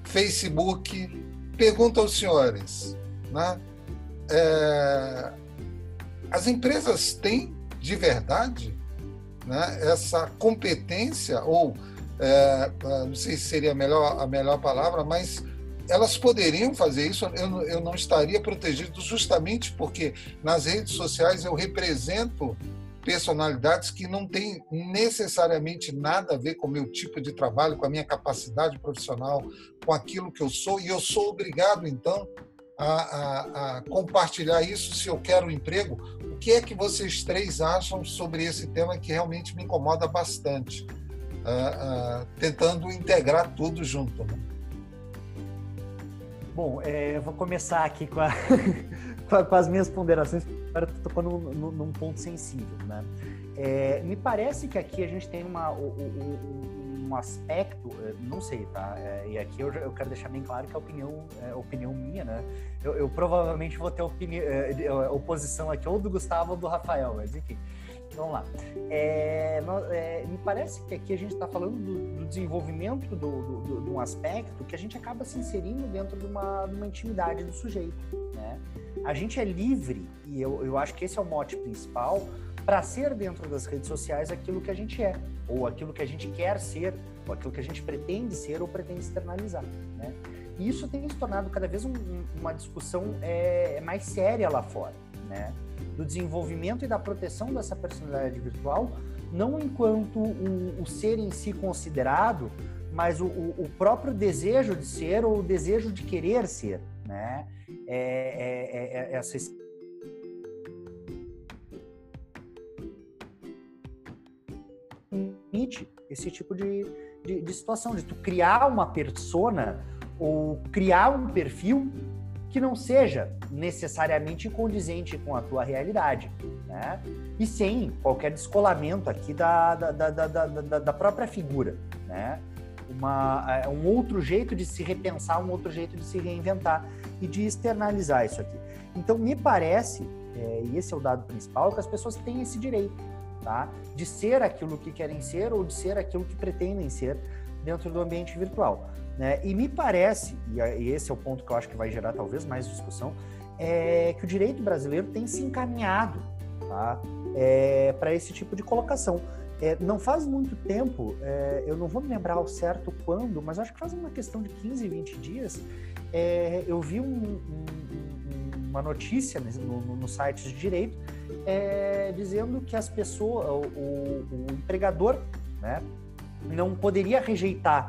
Facebook. Pergunta aos senhores, né? É, as empresas têm de verdade né, essa competência, ou é, não sei se seria a melhor, a melhor palavra, mas elas poderiam fazer isso, eu, eu não estaria protegido justamente porque nas redes sociais eu represento personalidades que não têm necessariamente nada a ver com o meu tipo de trabalho, com a minha capacidade profissional, com aquilo que eu sou, e eu sou obrigado, então, a, a, a, compartilhar isso se eu quero um emprego. O que é que vocês três acham sobre esse tema que realmente me incomoda bastante? Uh, uh, tentando integrar tudo junto. Né? Bom, é, eu vou começar aqui com, a, com as minhas ponderações, para tocando num, num ponto sensível. Né? É, me parece que aqui a gente tem uma, um aspecto, eh, não sei, tá? É, e aqui eu, eu, quero deixar bem claro que a opinião é opinião minha, né? Eu, eu provavelmente vou ter opinião, é, oposição aqui ou do Gustavo ou do Rafael, mas enfim. Vamos lá. É, é, me parece que aqui a gente está falando do, do desenvolvimento do, do, do, de um aspecto que a gente acaba se inserindo dentro de uma, de uma intimidade do sujeito. Né? A gente é livre, e eu, eu acho que esse é o mote principal, para ser dentro das redes sociais aquilo que a gente é, ou aquilo que a gente quer ser, ou aquilo que a gente pretende ser ou pretende externalizar. Né? E isso tem se tornado cada vez um, uma discussão é, mais séria lá fora, né? Do desenvolvimento e da proteção dessa personalidade virtual, não enquanto o, o ser em si considerado, mas o, o, próprio desejo de ser ou o desejo de querer ser, né? É, é, é, é essa permite esse tipo de, de, de situação, de tu criar uma persona ou criar um perfil que não seja necessariamente condizente com a tua realidade, né? E sem qualquer descolamento aqui da, da, da, da, da, própria figura, né? Uma, é, um outro jeito de se repensar, um outro jeito de se reinventar e de externalizar isso aqui. Então, me parece, é, e esse é o dado principal, que as pessoas têm esse direito tá? De ser aquilo que querem ser ou de ser aquilo que pretendem ser dentro do ambiente virtual, né? E me parece, e esse é o ponto que eu acho que vai gerar talvez mais discussão, é que o direito brasileiro tem se encaminhado, tá? É, para esse tipo de colocação. É, não faz muito tempo, é, eu não vou me lembrar ao certo quando, mas acho que faz uma questão de 15, 20 dias, é, eu vi um, um, uma notícia no, no, no site de direito é, dizendo que as pessoas, o, o, o empregador, né, não poderia rejeitar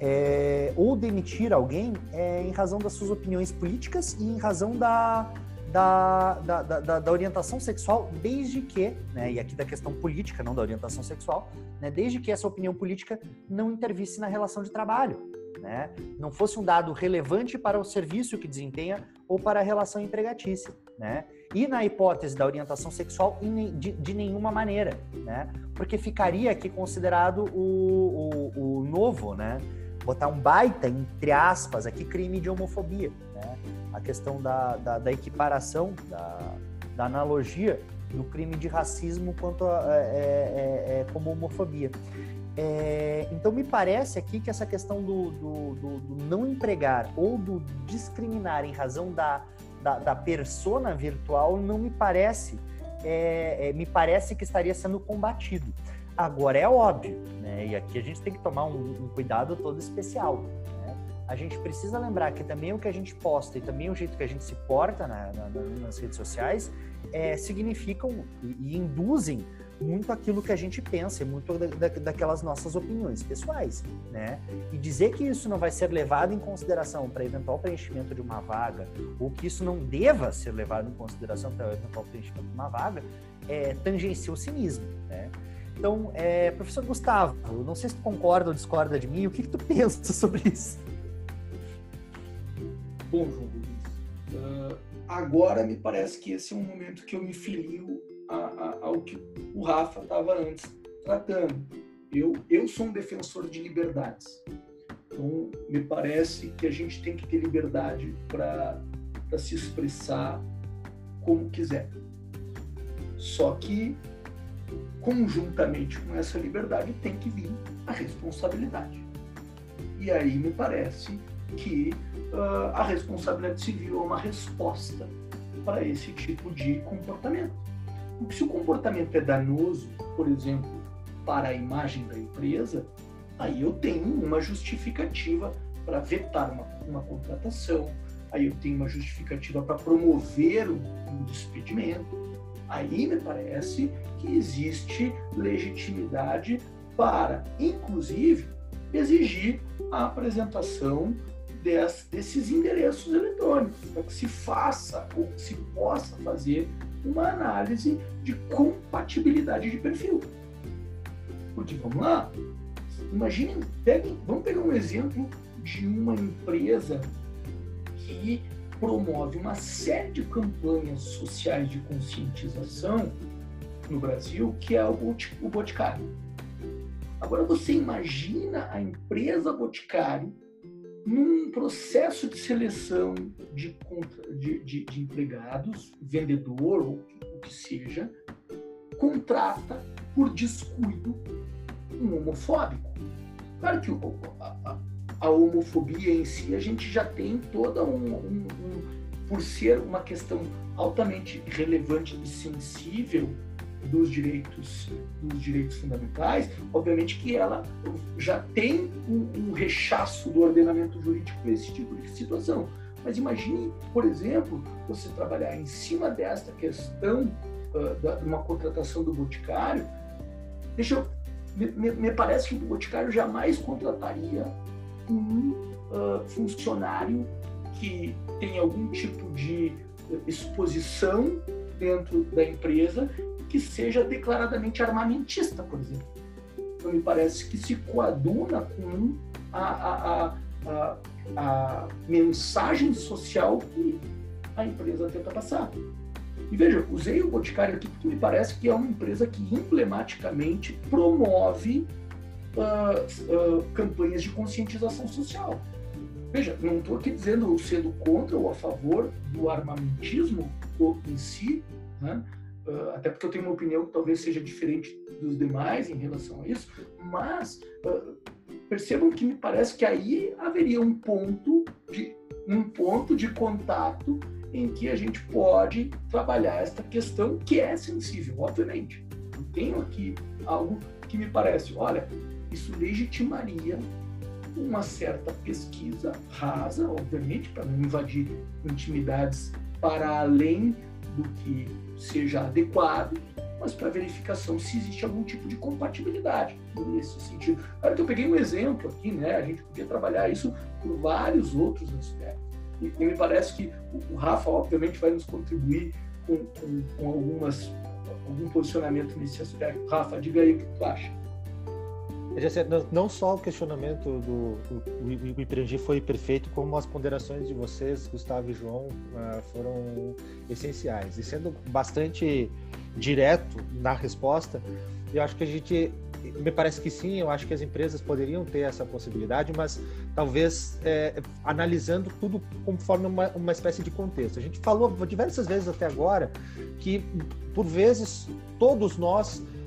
é, ou demitir alguém é, em razão das suas opiniões políticas e em razão da, da, da, da, da orientação sexual, desde que, né, e aqui da questão política, não da orientação sexual, né, desde que essa opinião política não intervisse na relação de trabalho né? Não fosse um dado relevante para o serviço que desempenha ou para a relação empregatícia, né? E na hipótese da orientação sexual, de, nenhuma maneira, né? Porque ficaria aqui considerado o, o, o novo, né? Botar um baita, entre aspas, aqui, crime de homofobia, né? A questão da, da, da equiparação, da, da analogia do crime de racismo quanto a, é, é, é, como homofobia. É, então, me parece aqui que essa questão do, do, do, do, não empregar ou do discriminar em razão da, da, da persona virtual não me parece, é, é, me parece que estaria sendo combatido. Agora, é óbvio, né? e aqui a gente tem que tomar um, um cuidado todo especial. Né? A gente precisa lembrar que também o que a gente posta e também o jeito que a gente se porta na, na, nas redes sociais é, significam e, e induzem muito aquilo que a gente pensa, muito da, da, daquelas nossas opiniões pessoais, né? E dizer que isso não vai ser levado em consideração para eventual preenchimento de uma vaga, ou que isso não deva ser levado em consideração para eventual preenchimento de uma vaga, é, tangencia o cinismo, né? Então, é, professor Gustavo, não sei se tu concorda ou discorda de mim, o que, que tu pensa sobre isso? Bom, João Luiz, uh, agora me parece que esse é um momento que eu me filio a, a, ao que o Rafa estava antes tratando. Eu, eu sou um defensor de liberdades. Então, me parece que a gente tem que ter liberdade para se expressar como quiser. Só que, conjuntamente com essa liberdade, tem que vir a responsabilidade. E aí me parece que uh, a responsabilidade civil é uma resposta para esse tipo de comportamento. Porque se o comportamento é danoso, por exemplo, para a imagem da empresa, aí eu tenho uma justificativa para vetar uma, uma contratação, aí eu tenho uma justificativa para promover um, um despedimento. Aí me parece que existe legitimidade para, inclusive, exigir a apresentação des, desses endereços eletrônicos, para que se faça ou que se possa fazer uma análise de compatibilidade de perfil. Porque vamos lá, imaginem, peguem, vamos pegar um exemplo de uma empresa que promove uma série de campanhas sociais de conscientização no Brasil, que é o Boticário. Agora você imagina a empresa Boticário num processo de seleção de, de, de, de empregados, vendedor ou o que seja, contrata por descuido um homofóbico. Claro que a, a, homofobia em si a gente já tem toda um, um, um, por ser uma questão altamente relevante e sensível dos direitos dos direitos fundamentais, obviamente que ela já tem um, um rechaço do ordenamento jurídico para esse tipo de situação. Mas imagine, por exemplo, você trabalhar em cima desta questão uh, da, de uma contratação do boticário. Deixa eu, me, me, parece que o boticário jamais contrataria um uh, funcionário que tem algum tipo de exposição dentro da empresa que seja declaradamente armamentista, por exemplo. Então, me parece que se coaduna com a, a, a, a, mensagem social que a empresa tenta passar. E veja, usei o Boticário aqui porque me parece que é uma empresa que emblematicamente promove uh, uh, campanhas de conscientização social. Veja, não estou aqui dizendo sendo contra ou a favor do armamentismo em si, né? Uh, até porque eu tenho uma opinião que talvez seja diferente dos demais em relação a isso, mas percebam que me parece que aí haveria um ponto de um ponto de contato em que a gente pode trabalhar esta questão que é sensível, obviamente. Eu tenho aqui algo que me parece, olha, isso legitimaria uma certa pesquisa rasa, obviamente, para não invadir intimidades para além do que seja adequado, mas para verificação se existe algum tipo de compatibilidade nesse sentido. Claro que eu peguei um exemplo aqui, né? A gente podia trabalhar isso por vários outros aspectos. E, e me parece que o, o, Rafa, obviamente, vai nos contribuir com, com, com algumas, algum posicionamento nesse aspecto. Rafa, diga aí o que tu acha. Não só o questionamento do, do, do foi perfeito, como as ponderações de vocês, Gustavo e João, uh, foram essenciais. E sendo bastante direto na resposta, eu acho que a gente, me parece que sim, eu acho que as empresas poderiam ter essa possibilidade, mas talvez é, analisando tudo conforme uma, uma espécie de contexto. A gente falou diversas vezes até agora que, por vezes, todos nós ah,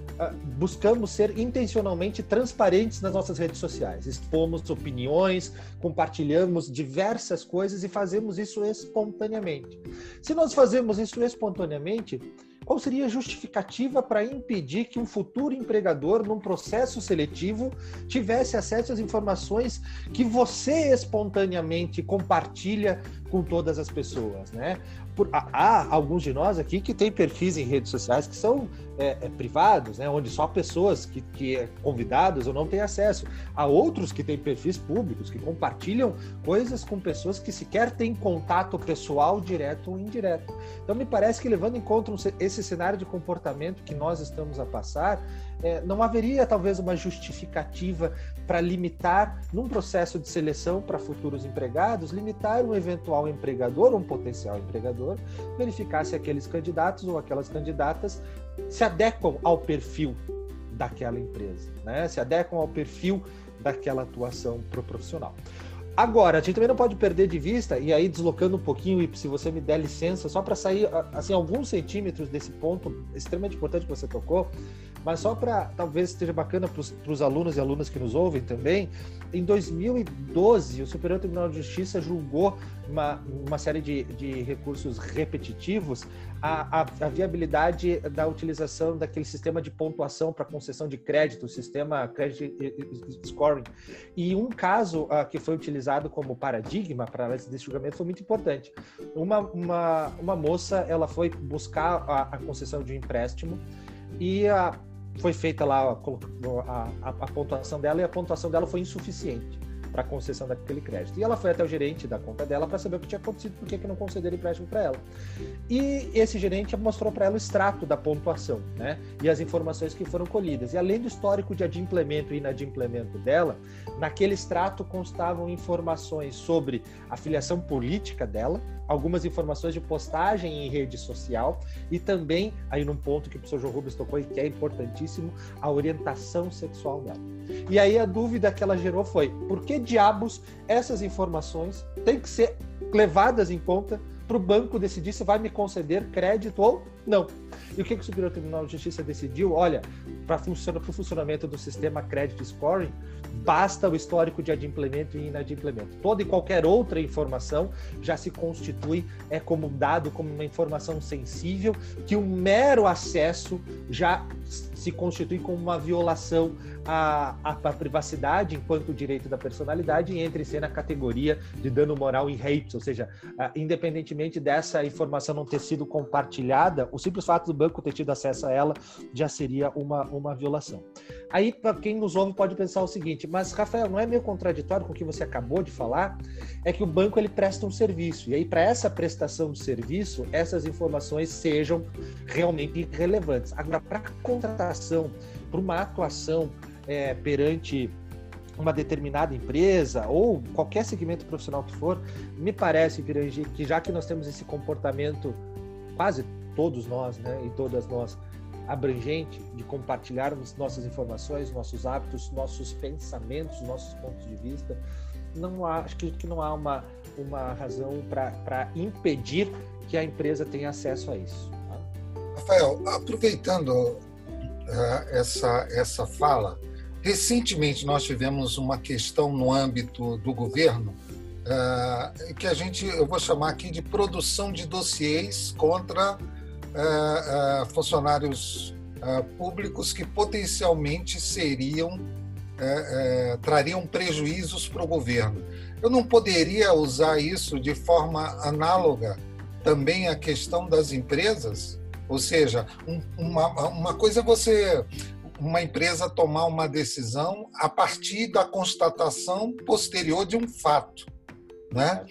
buscamos ser intencionalmente transparentes nas nossas redes sociais. Expomos opiniões, compartilhamos diversas coisas e fazemos isso espontaneamente. Se nós fazemos isso espontaneamente, qual seria a justificativa para impedir que um futuro empregador, num processo seletivo, tivesse acesso às informações que você espontaneamente compartilha com todas as pessoas, né? Por, há alguns de nós aqui que têm perfis em redes sociais que são é, é, privados, né? Onde só pessoas que, que é convidados ou não têm acesso. Há outros que têm perfis públicos que compartilham coisas com pessoas que sequer têm contato pessoal direto ou indireto. Então me parece que levando em conta esse cenário de comportamento que nós estamos a passar, é, não haveria talvez uma justificativa para limitar, num processo de seleção para futuros empregados, limitar um eventual empregador, um potencial empregador, verificar se aqueles candidatos ou aquelas candidatas se adequam ao perfil daquela empresa, né? se adequam ao perfil daquela atuação profissional. Agora, a gente também não pode perder de vista, e aí deslocando um pouquinho, e se você me der licença, só para sair assim alguns centímetros desse ponto extremamente importante que você tocou, mas só para talvez esteja bacana para os alunos e alunas que nos ouvem também, em 2012 o Superior Tribunal de Justiça julgou uma, uma série de, de recursos repetitivos a, a, a, viabilidade da utilização daquele sistema de pontuação para concessão de crédito, o sistema Credit Scoring. E um caso uh, que foi utilizado como paradigma para esse julgamento foi muito importante. Uma, uma, uma moça ela foi buscar a, a concessão de um empréstimo e a foi feita lá a, a, a, pontuação dela e a pontuação dela foi insuficiente para concessão daquele crédito. E ela foi até o gerente da conta dela para saber o que tinha acontecido, por que, que não concederam empréstimo para ela. E esse gerente mostrou para ela o extrato da pontuação, né? E as informações que foram colhidas. E além do histórico de adimplemento e inadimplemento dela, naquele extrato constavam informações sobre a filiação política dela, algumas informações de postagem em rede social e também, aí num ponto que o professor João Rubens tocou e que é importantíssimo, a orientação sexual dela. E aí a dúvida que ela gerou foi: por que diabos essas informações têm que ser levadas em conta para o banco decidir se vai me conceder crédito ou não? E o que, que o Superior Tribunal de Justiça decidiu? Olha, para o funcionamento do sistema Credit Scoring, basta o histórico de adimplemento e inadimplemento. Toda e qualquer outra informação já se constitui é como dado como uma informação sensível que um mero acesso já se constitui como uma violação à, à, à privacidade enquanto direito da personalidade e entra em ser na categoria de dano moral em hate, ou seja, uh, independentemente dessa informação não ter sido compartilhada, o simples fato do banco ter tido acesso a ela já seria uma, uma violação. Aí, para quem nos ouve, pode pensar o seguinte: mas Rafael, não é meio contraditório com o que você acabou de falar? É que o banco ele presta um serviço, e aí, para essa prestação de serviço, essas informações sejam realmente relevantes. Agora, para para uma atuação é, perante uma determinada empresa ou qualquer segmento profissional que for, me parece, Pirangi, que já que nós temos esse comportamento, quase todos nós, né, e todas nós, abrangente de compartilharmos nossas informações, nossos hábitos, nossos pensamentos, nossos pontos de vista. Não há, acho que, que não há uma, uma razão para impedir que a empresa tenha acesso a isso. Tá? Rafael, aproveitando essa, essa fala, recentemente nós tivemos uma questão no âmbito do governo uh, que a gente, eu vou chamar aqui de produção de dossiês contra uh, funcionários públicos que potencialmente seriam trariam prejuízos para o governo. Eu não poderia usar isso de forma análoga também à questão das empresas, ou seja, um, uma, uma coisa é você uma empresa tomar uma decisão a partir da constatação posterior de um fato, né?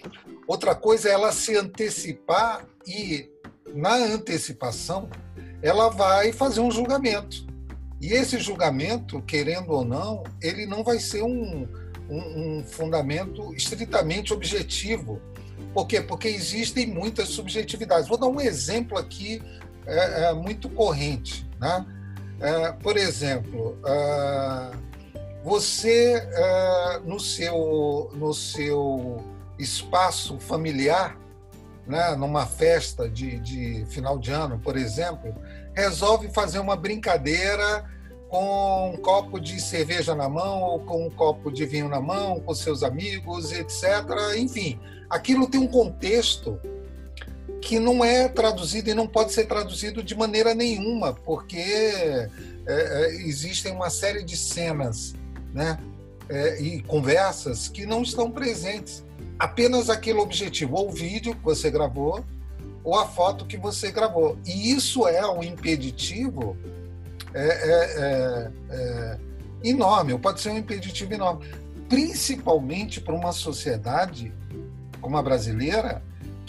Outra coisa é ela se antecipar e na antecipação, ela vai fazer um julgamento. E esse julgamento, querendo ou não, ele não vai ser um, um, um fundamento estritamente objetivo. Por quê? Porque existem muitas subjetividades. Vou dar um exemplo aqui é, é muito corrente. Né? É, por exemplo, é, você é, no, seu, no seu espaço familiar né, numa festa de, de final de ano, por exemplo, resolve fazer uma brincadeira com um copo de cerveja na mão ou com um copo de vinho na mão, com seus amigos, etc. Enfim, aquilo tem um contexto que não é traduzido e não pode ser traduzido de maneira nenhuma, porque é, é, existem uma série de cenas, né? é, e conversas que não estão presentes. Apenas aquele objetivo, ou o vídeo que você gravou, ou a foto que você gravou. E isso é um impeditivo é, é, é, enorme, pode ser um impeditivo enorme, principalmente para uma sociedade como a brasileira,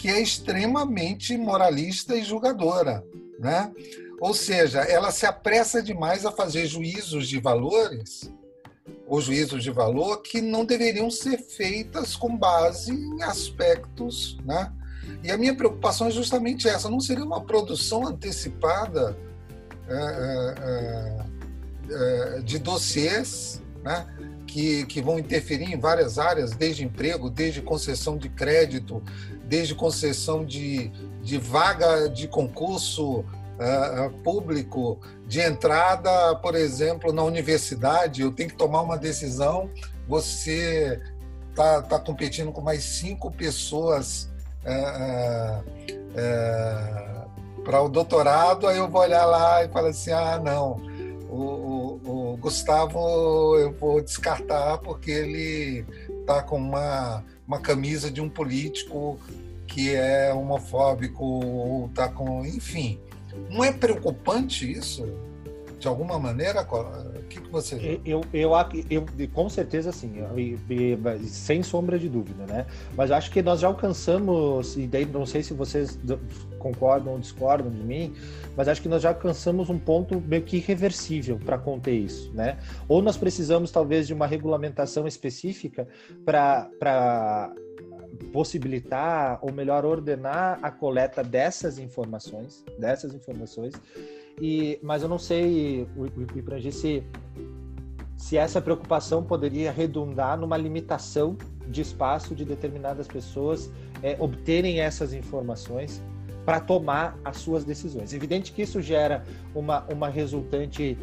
que é extremamente moralista e julgadora, né? Ou seja, ela se apressa demais a fazer juízos de valores ou juízos de valor que não deveriam ser feitas com base em aspectos, né? E a minha preocupação é justamente essa: não seria uma produção antecipada é, é, é, de dossiês, né? Que, que vão interferir em várias áreas, desde emprego, desde concessão de crédito, desde concessão de, de vaga de concurso uh, público de entrada, por exemplo, na universidade, eu tenho que tomar uma decisão, você está tá competindo com mais cinco pessoas uh, uh, para o doutorado, aí eu vou olhar lá e falar assim, ah, não, o, o, o Gustavo eu vou descartar porque ele está com uma, uma camisa de um político que é homofóbico ou está com, enfim, não é preocupante isso? De alguma maneira? O que, que você? Eu, eu, eu, eu com certeza sim, sem sombra de dúvida, né? Mas acho que nós já alcançamos, e daí não sei se vocês concordam ou discordam de mim, mas acho que nós já alcançamos um ponto meio que irreversível para conter isso, né? Ou nós precisamos talvez de uma regulamentação específica para possibilitar, ou melhor, ordenar a coleta dessas informações, dessas informações. E, mas eu não sei, o, se, se essa preocupação poderia redundar numa limitação de espaço de determinadas pessoas é, obterem essas informações para tomar as suas decisões. Evidente que isso gera uma, uma resultante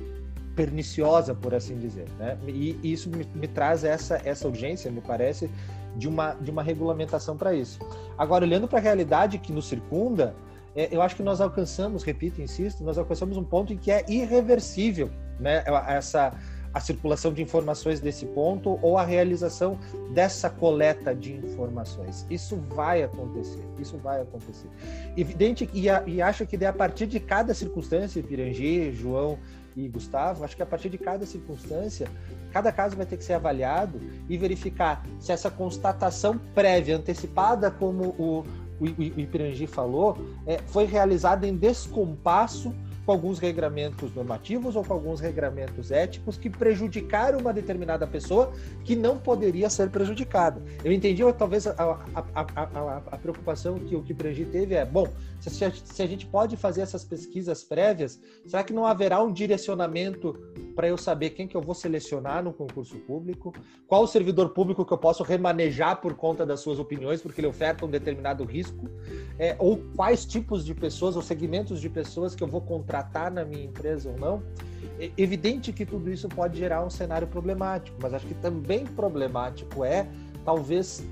perniciosa, por assim dizer, né? E isso me, me traz essa, essa urgência, me parece, de uma, de uma regulamentação para isso. Agora, olhando para a realidade que nos circunda, é, eu acho que nós alcançamos, repito, insisto, nós alcançamos um ponto em que é irreversível né, essa, a circulação de informações desse ponto ou a realização dessa coleta de informações. Isso vai acontecer, isso vai acontecer. Evidente, e, a, e acho que a partir de cada circunstância, Pirangi, João e Gustavo, acho que a partir de cada circunstância, cada caso vai ter que ser avaliado e verificar se essa constatação prévia, antecipada, como o, o, o Ipirangi falou, é, foi realizada em descompasso com alguns regramentos normativos ou com alguns regramentos éticos que prejudicaram uma determinada pessoa que não poderia ser prejudicada. Eu entendi, talvez, a, a, a, a preocupação que o Kipregi teve é, bom, se, se a gente pode fazer essas pesquisas prévias, será que não haverá um direcionamento para eu saber quem que eu vou selecionar no concurso público? Qual o servidor público que eu posso remanejar por conta das suas opiniões, porque ele oferta um determinado risco? É, ou quais tipos de pessoas ou segmentos de pessoas que eu vou contratar na minha empresa ou não? É evidente que tudo isso pode gerar um cenário problemático, mas acho que também problemático é, talvez,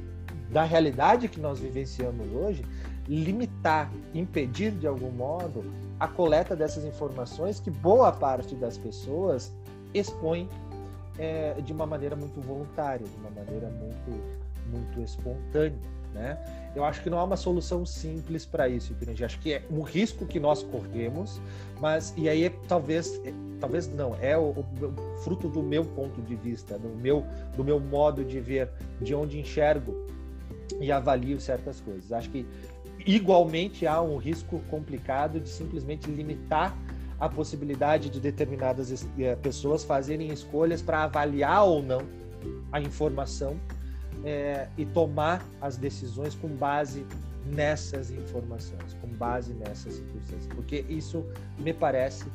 da realidade que nós vivenciamos hoje, limitar, impedir de algum modo a coleta dessas informações que boa parte das pessoas expõe é, de uma maneira muito voluntária, de uma maneira muito, muito espontânea. Né? Eu acho que não há uma solução simples para isso, entende? Acho que é um risco que nós corremos, mas e aí talvez, talvez não é o, o, fruto do meu ponto de vista, do meu, do meu modo de ver, de onde enxergo e avalio certas coisas. Acho que igualmente há um risco complicado de simplesmente limitar a possibilidade de determinadas eh, pessoas fazerem escolhas para avaliar ou não a informação é, e tomar as decisões com base nessas informações, com base nessas circunstâncias, porque isso me parece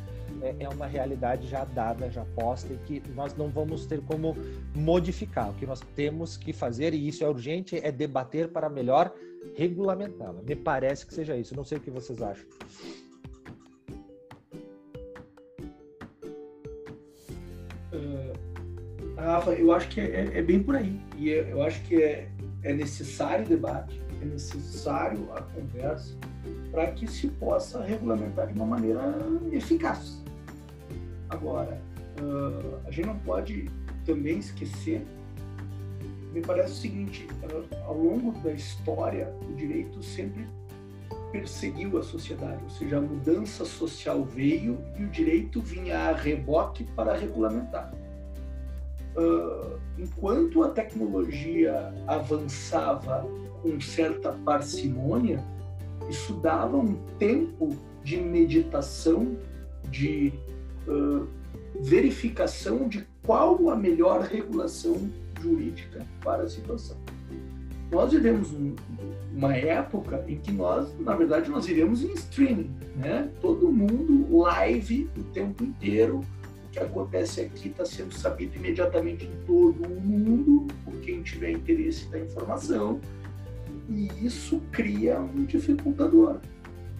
é, é, uma realidade já dada, já posta e que nós não vamos ter como modificar. O que nós temos que fazer e isso é urgente é debater para melhor regulamentá-la. Me parece que seja isso. Não sei o que vocês acham. Uh, Rafa, eu acho que é, é, bem por aí. E é, eu acho que é, é necessário o debate, é necessário a conversa para que se possa regulamentar de uma maneira eficaz. Agora, uh, a gente não pode também esquecer, me parece o seguinte: ao longo da história, o direito sempre perseguiu a sociedade, ou seja, a mudança social veio e o direito vinha a reboque para regulamentar. Uh, enquanto a tecnologia avançava com certa parcimônia, isso dava um tempo de meditação, de uh, verificação de qual a melhor regulação jurídica para a situação. Nós vivemos um, uma época em que nós, na verdade, nós vivemos em streaming, né? Todo mundo live o tempo inteiro. O que acontece aqui está sendo sabido imediatamente em todo o mundo, por quem tiver interesse da informação. E isso cria um dificultador,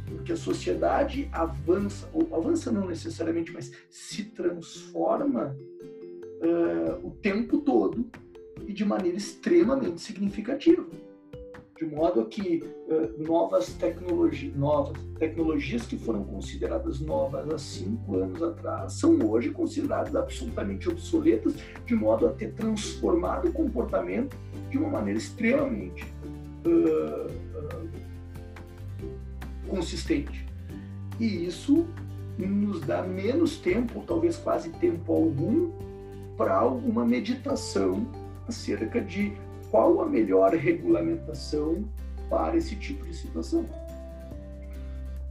porque a sociedade avança, ou avança não necessariamente, mas se transforma uh, o tempo todo e de maneira extremamente significativa. De modo que uh, novas tecnologias, novas tecnologias que foram consideradas novas há cinco anos atrás são hoje consideradas absolutamente obsoletas, de modo a ter transformado o comportamento de uma maneira extremamente uh, uh, consistente. E isso nos dá menos tempo, talvez quase tempo algum, para alguma meditação acerca de qual a melhor regulamentação para esse tipo de situação.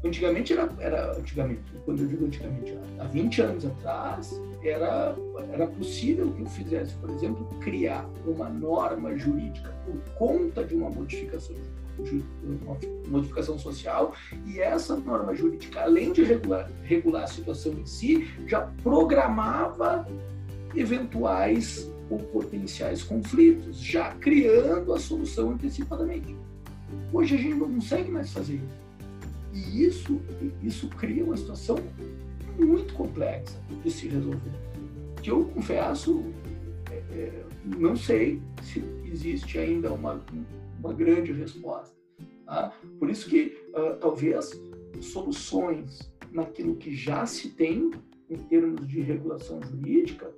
Antigamente era, era antigamente, quando eu digo antigamente, há 20 anos atrás, era, era possível que eu fizesse, por exemplo, criar uma norma jurídica por conta de uma modificação modificação social e essa norma jurídica, além de regular, regular a situação em si, já programava eventuais ou potenciais conflitos, já criando a solução antecipadamente. Hoje a gente não consegue mais fazer isso. E isso, isso cria uma situação muito complexa de se resolver. Que eu confesso, é, é, não sei se existe ainda uma, uma grande resposta. Tá? Por isso que uh, talvez soluções naquilo que já se tem em termos de regulação jurídica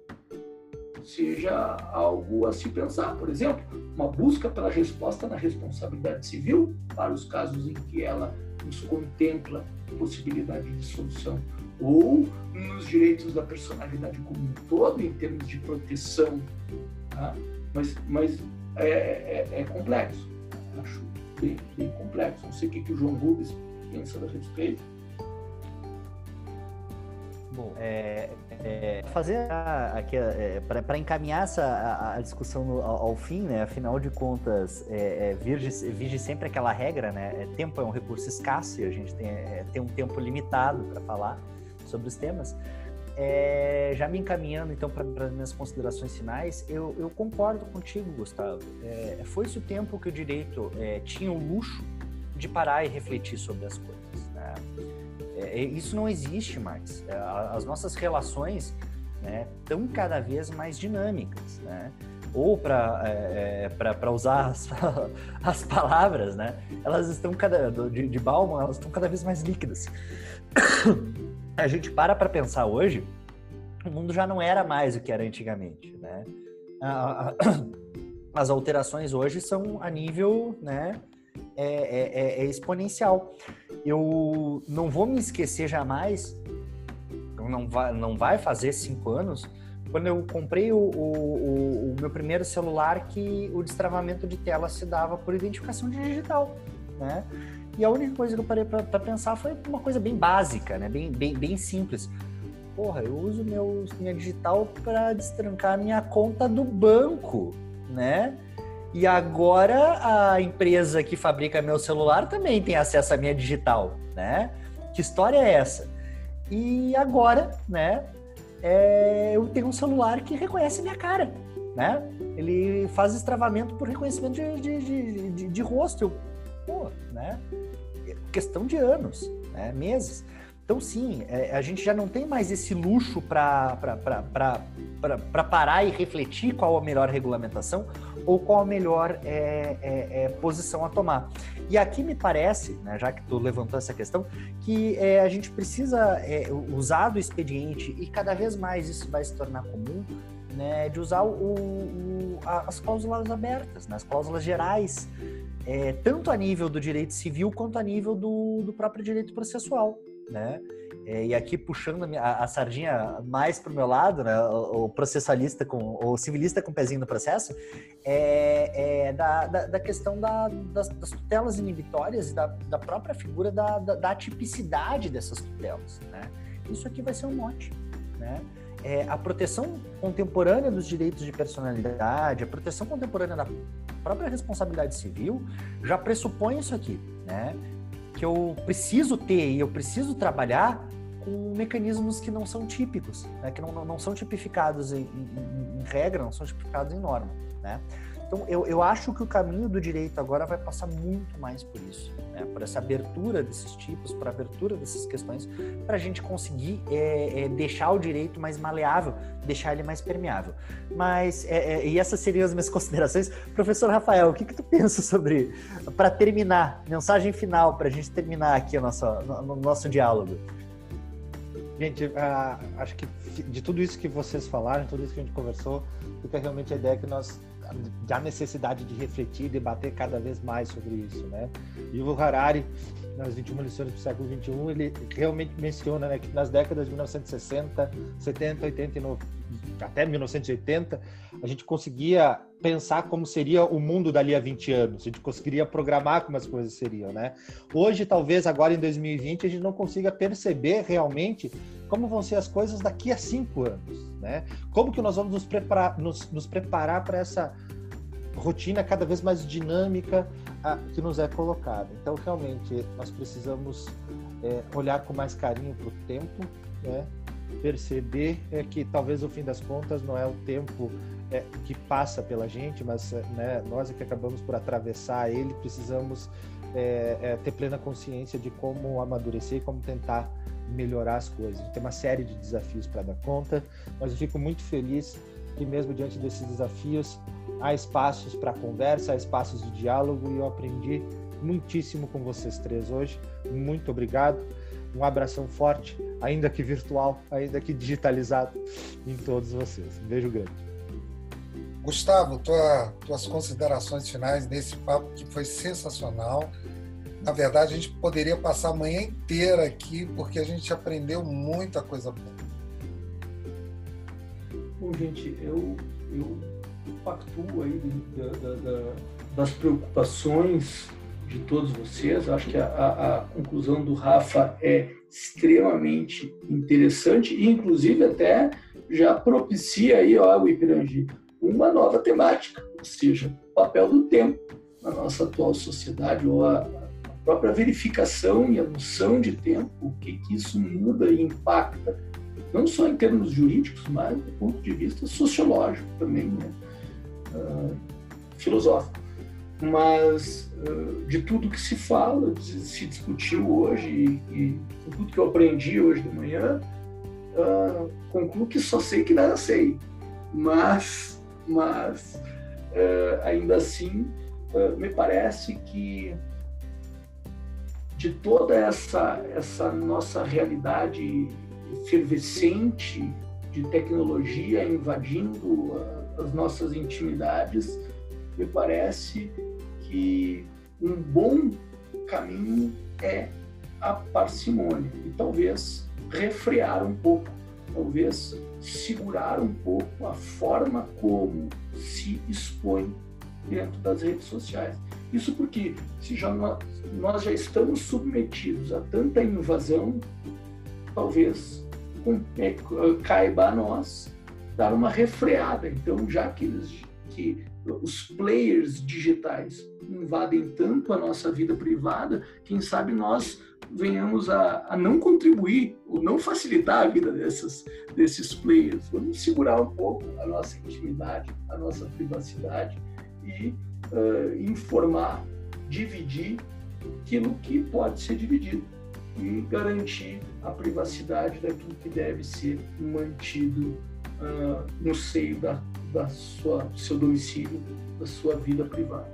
seja algo a se pensar. Por exemplo, uma busca pela resposta na responsabilidade civil para os casos em que ela nos contempla possibilidade de solução, ou nos direitos da personalidade como um todo, em termos de proteção. Tá? Mas, mas é, é, é complexo, acho bem, bem, complexo. Não sei o que, que o João Rubens pensa a respeito. É, é, fazer aqui é, para encaminhar essa a, a discussão no, ao, ao, fim, né? Afinal de contas, é, é, virge, vige sempre aquela regra, né? É, tempo é um recurso escasso e a gente tem, tem um tempo limitado para falar sobre os temas. Já me encaminhando então para as minhas considerações finais, eu, eu concordo contigo, Gustavo. É, foi-se o tempo que o direito tinha o luxo de parar e refletir sobre as coisas. Né? É, é, isso não existe mais. É, as nossas relações estão né, cada vez mais dinâmicas, né? ou para é, para usar as, as, palavras, né? Elas estão cada de, de Bauman, elas estão cada vez mais líquidas. A gente para para pensar hoje, o mundo já não era mais o que era antigamente, né? As alterações hoje são a nível, né? É, é, é, é, exponencial. Eu não vou me esquecer jamais, não vai, não vai fazer cinco anos, quando eu comprei o, o, o, meu primeiro celular que o destravamento de tela se dava por identificação digital, né? E a única coisa que eu parei para pensar foi uma coisa bem básica, né? Bem, bem, bem simples. Porra, eu uso meu, minha digital para destrancar minha conta do banco, né? E agora a empresa que fabrica meu celular também tem acesso à minha digital, né? Que história é essa? E agora, né? É, eu tenho um celular que reconhece minha cara, né? Ele faz extravamento por reconhecimento de, de, de, de, de rosto. Eu, pô, né? Questão de anos, né? meses. Então, sim, é, a gente já não tem mais esse luxo para parar e refletir qual a melhor regulamentação ou qual a melhor é, é, é, posição a tomar. E aqui me parece, né, já que tu levantou essa questão, que é, a gente precisa é, usar do expediente e cada vez mais isso vai se tornar comum né, de usar o, o, as cláusulas abertas, né, as cláusulas gerais, tanto a nível do direito civil quanto a nível do, do próprio direito processual. Né? É, e aqui puxando a, a sardinha mais para o meu lado, né, o, o, processualista com o civilista com o pezinho no processo, é, é da, da, da, questão da, das, das, tutelas inibitórias da, da própria figura da, da, da atipicidade dessas tutelas. Né? Isso aqui vai ser um mote. Né? É, a proteção contemporânea dos direitos de personalidade, a proteção contemporânea da própria responsabilidade civil já pressupõe isso aqui, né? Que eu preciso ter e eu preciso trabalhar com mecanismos que não são típicos, né? que não, não são tipificados em, em, em regra, não são tipificados em norma. Né? Então, eu, eu acho que o caminho do direito agora vai passar muito mais por isso, né? por essa abertura desses tipos, por abertura dessas questões, para a gente conseguir é, é, deixar o direito mais maleável, deixar ele mais permeável. Mas, é, é e essas seriam as minhas considerações. Professor Rafael, o que, que tu pensa sobre, para terminar, mensagem final, para a gente terminar aqui o nosso, no, no nosso diálogo? Gente, acho que de tudo isso que vocês falaram, tudo isso que a gente conversou, fica realmente a ideia que nós há necessidade de refletir e debater cada vez mais sobre isso, né? E o Harari, nas 21 lições do século 21, ele realmente menciona né, que nas décadas de 1960, 70, 80 e 90, até 1980, a gente conseguia pensar como seria o mundo dali a 20 anos, a gente conseguiria programar como as coisas seriam, né? Hoje, talvez agora em 2020, a gente não consiga perceber realmente como vão ser as coisas daqui a cinco anos, né? Como que nós vamos nos preparar, nos, nos preparar para essa rotina cada vez mais dinâmica a, que nos é colocada. Então, realmente, nós precisamos é, olhar com mais carinho para o tempo, né? perceber é, que talvez o fim das contas não é o tempo é, que passa pela gente, mas né, nós é que acabamos por atravessar ele, precisamos é, é, ter plena consciência de como amadurecer e como tentar melhorar as coisas. Tem uma série de desafios para dar conta, mas eu fico muito feliz que mesmo diante desses desafios há espaços para conversa, há espaços de diálogo e eu aprendi muitíssimo com vocês três hoje. Muito obrigado. Um abração forte, ainda que virtual, ainda que digitalizado, em todos vocês. Um beijo grande. Gustavo, tua, tuas considerações finais nesse papo que foi sensacional. Na verdade, a gente poderia passar a manhã inteira aqui, porque a gente aprendeu muita coisa boa. Bom, gente, eu, eu pactuo aí da, da, da, das preocupações de todos vocês. Acho que a, a, a, conclusão do Rafa é extremamente interessante e, inclusive, até já propicia aí, ó, o Ipirangi, uma nova temática, ou seja, o papel do tempo na nossa atual sociedade, ou a própria verificação e a noção de tempo, o que, que isso muda e impacta, não só em termos jurídicos, mas do ponto de vista sociológico também, né? uh, filosófico. Mas uh, de tudo que se fala, se discutiu hoje e, e tudo que eu aprendi hoje de manhã, uh, concluo que só sei que nada sei. Mas mas ainda assim me parece que de toda essa essa nossa realidade efervescente de tecnologia invadindo as nossas intimidades, me parece que um bom caminho é a parcimônia e talvez refrear um pouco, talvez segurar um pouco a forma como se expõe dentro das redes sociais. Isso porque se já nós já estamos submetidos a tanta invasão, talvez é, caiba a nós dar uma refreada. Então, já que, que os players digitais invadem tanto a nossa vida privada, quem sabe nós venhamos a, a não contribuir ou não facilitar a vida dessas, desses players. Vamos segurar um pouco a nossa intimidade, a nossa privacidade e uh, informar, dividir aquilo que pode ser dividido e garantir a privacidade daquilo que deve ser mantido uh, no seio da, da sua, do seu domicílio, da sua vida privada.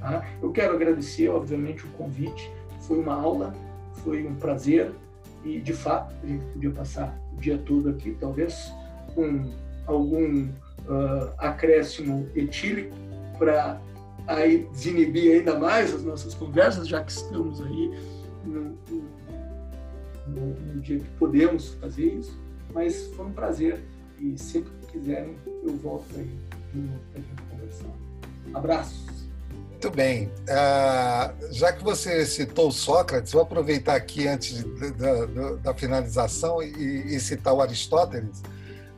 Tá? Eu quero agradecer, obviamente, o convite. Foi uma aula foi um prazer e, de fato, a gente podia passar o dia todo aqui, talvez com algum uh, acréscimo etílico para aí desinibir ainda mais as nossas conversas, já que estamos aí no, no, no dia que podemos fazer isso. Mas foi um prazer e sempre que quiserem eu volto aí para gente conversar. Abraços. Muito bem. Uh, já que você citou Sócrates, vou aproveitar aqui antes de, da, da, finalização e, e, citar o Aristóteles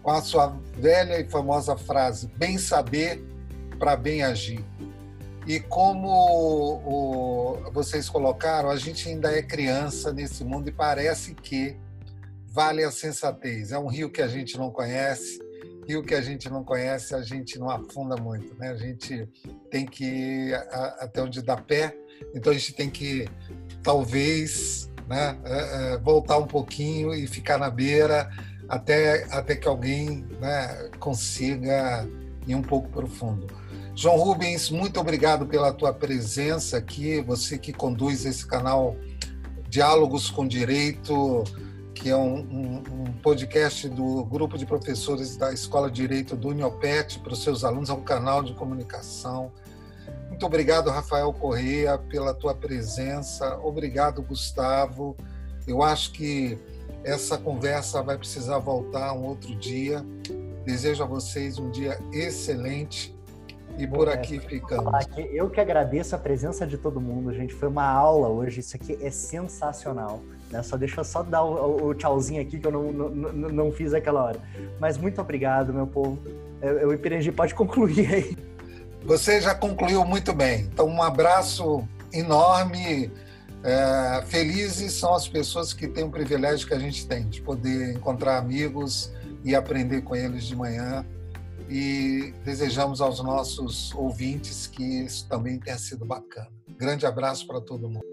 com a sua velha e famosa frase: bem saber para bem agir. E como o, vocês colocaram, a gente ainda é criança nesse mundo e parece que vale a sensatez. É um rio que a gente não conhece, rio que a gente não conhece, a gente não afunda muito, né? A gente tem que ir até onde dá pé, então a gente tem que, talvez, né, é, é, voltar um pouquinho e ficar na beira até, até que alguém né, consiga ir um pouco profundo. João Rubens, muito obrigado pela tua presença aqui, você que conduz esse canal Diálogos com Direito, que é um, um, um, podcast do grupo de professores da Escola de Direito do Uniopet para os seus alunos, é um canal de comunicação. Muito obrigado, Rafael Correia, pela tua presença. Obrigado, Gustavo. Eu acho que essa conversa vai precisar voltar um outro dia. Desejo a vocês um dia excelente e por aqui ficamos. Eu que agradeço a presença de todo mundo, gente. Foi uma aula hoje. Isso aqui é sensacional. Né? Só deixa eu só dar o, o, tchauzinho aqui que eu não, não, não fiz aquela hora. Mas muito obrigado, meu povo. O Ipirangi pode concluir aí. Você já concluiu muito bem. Então, um abraço enorme. É, felizes são as pessoas que têm o privilégio que a gente tem de poder encontrar amigos e aprender com eles de manhã. E desejamos aos nossos ouvintes que isso também tenha sido bacana. Grande abraço para todo mundo.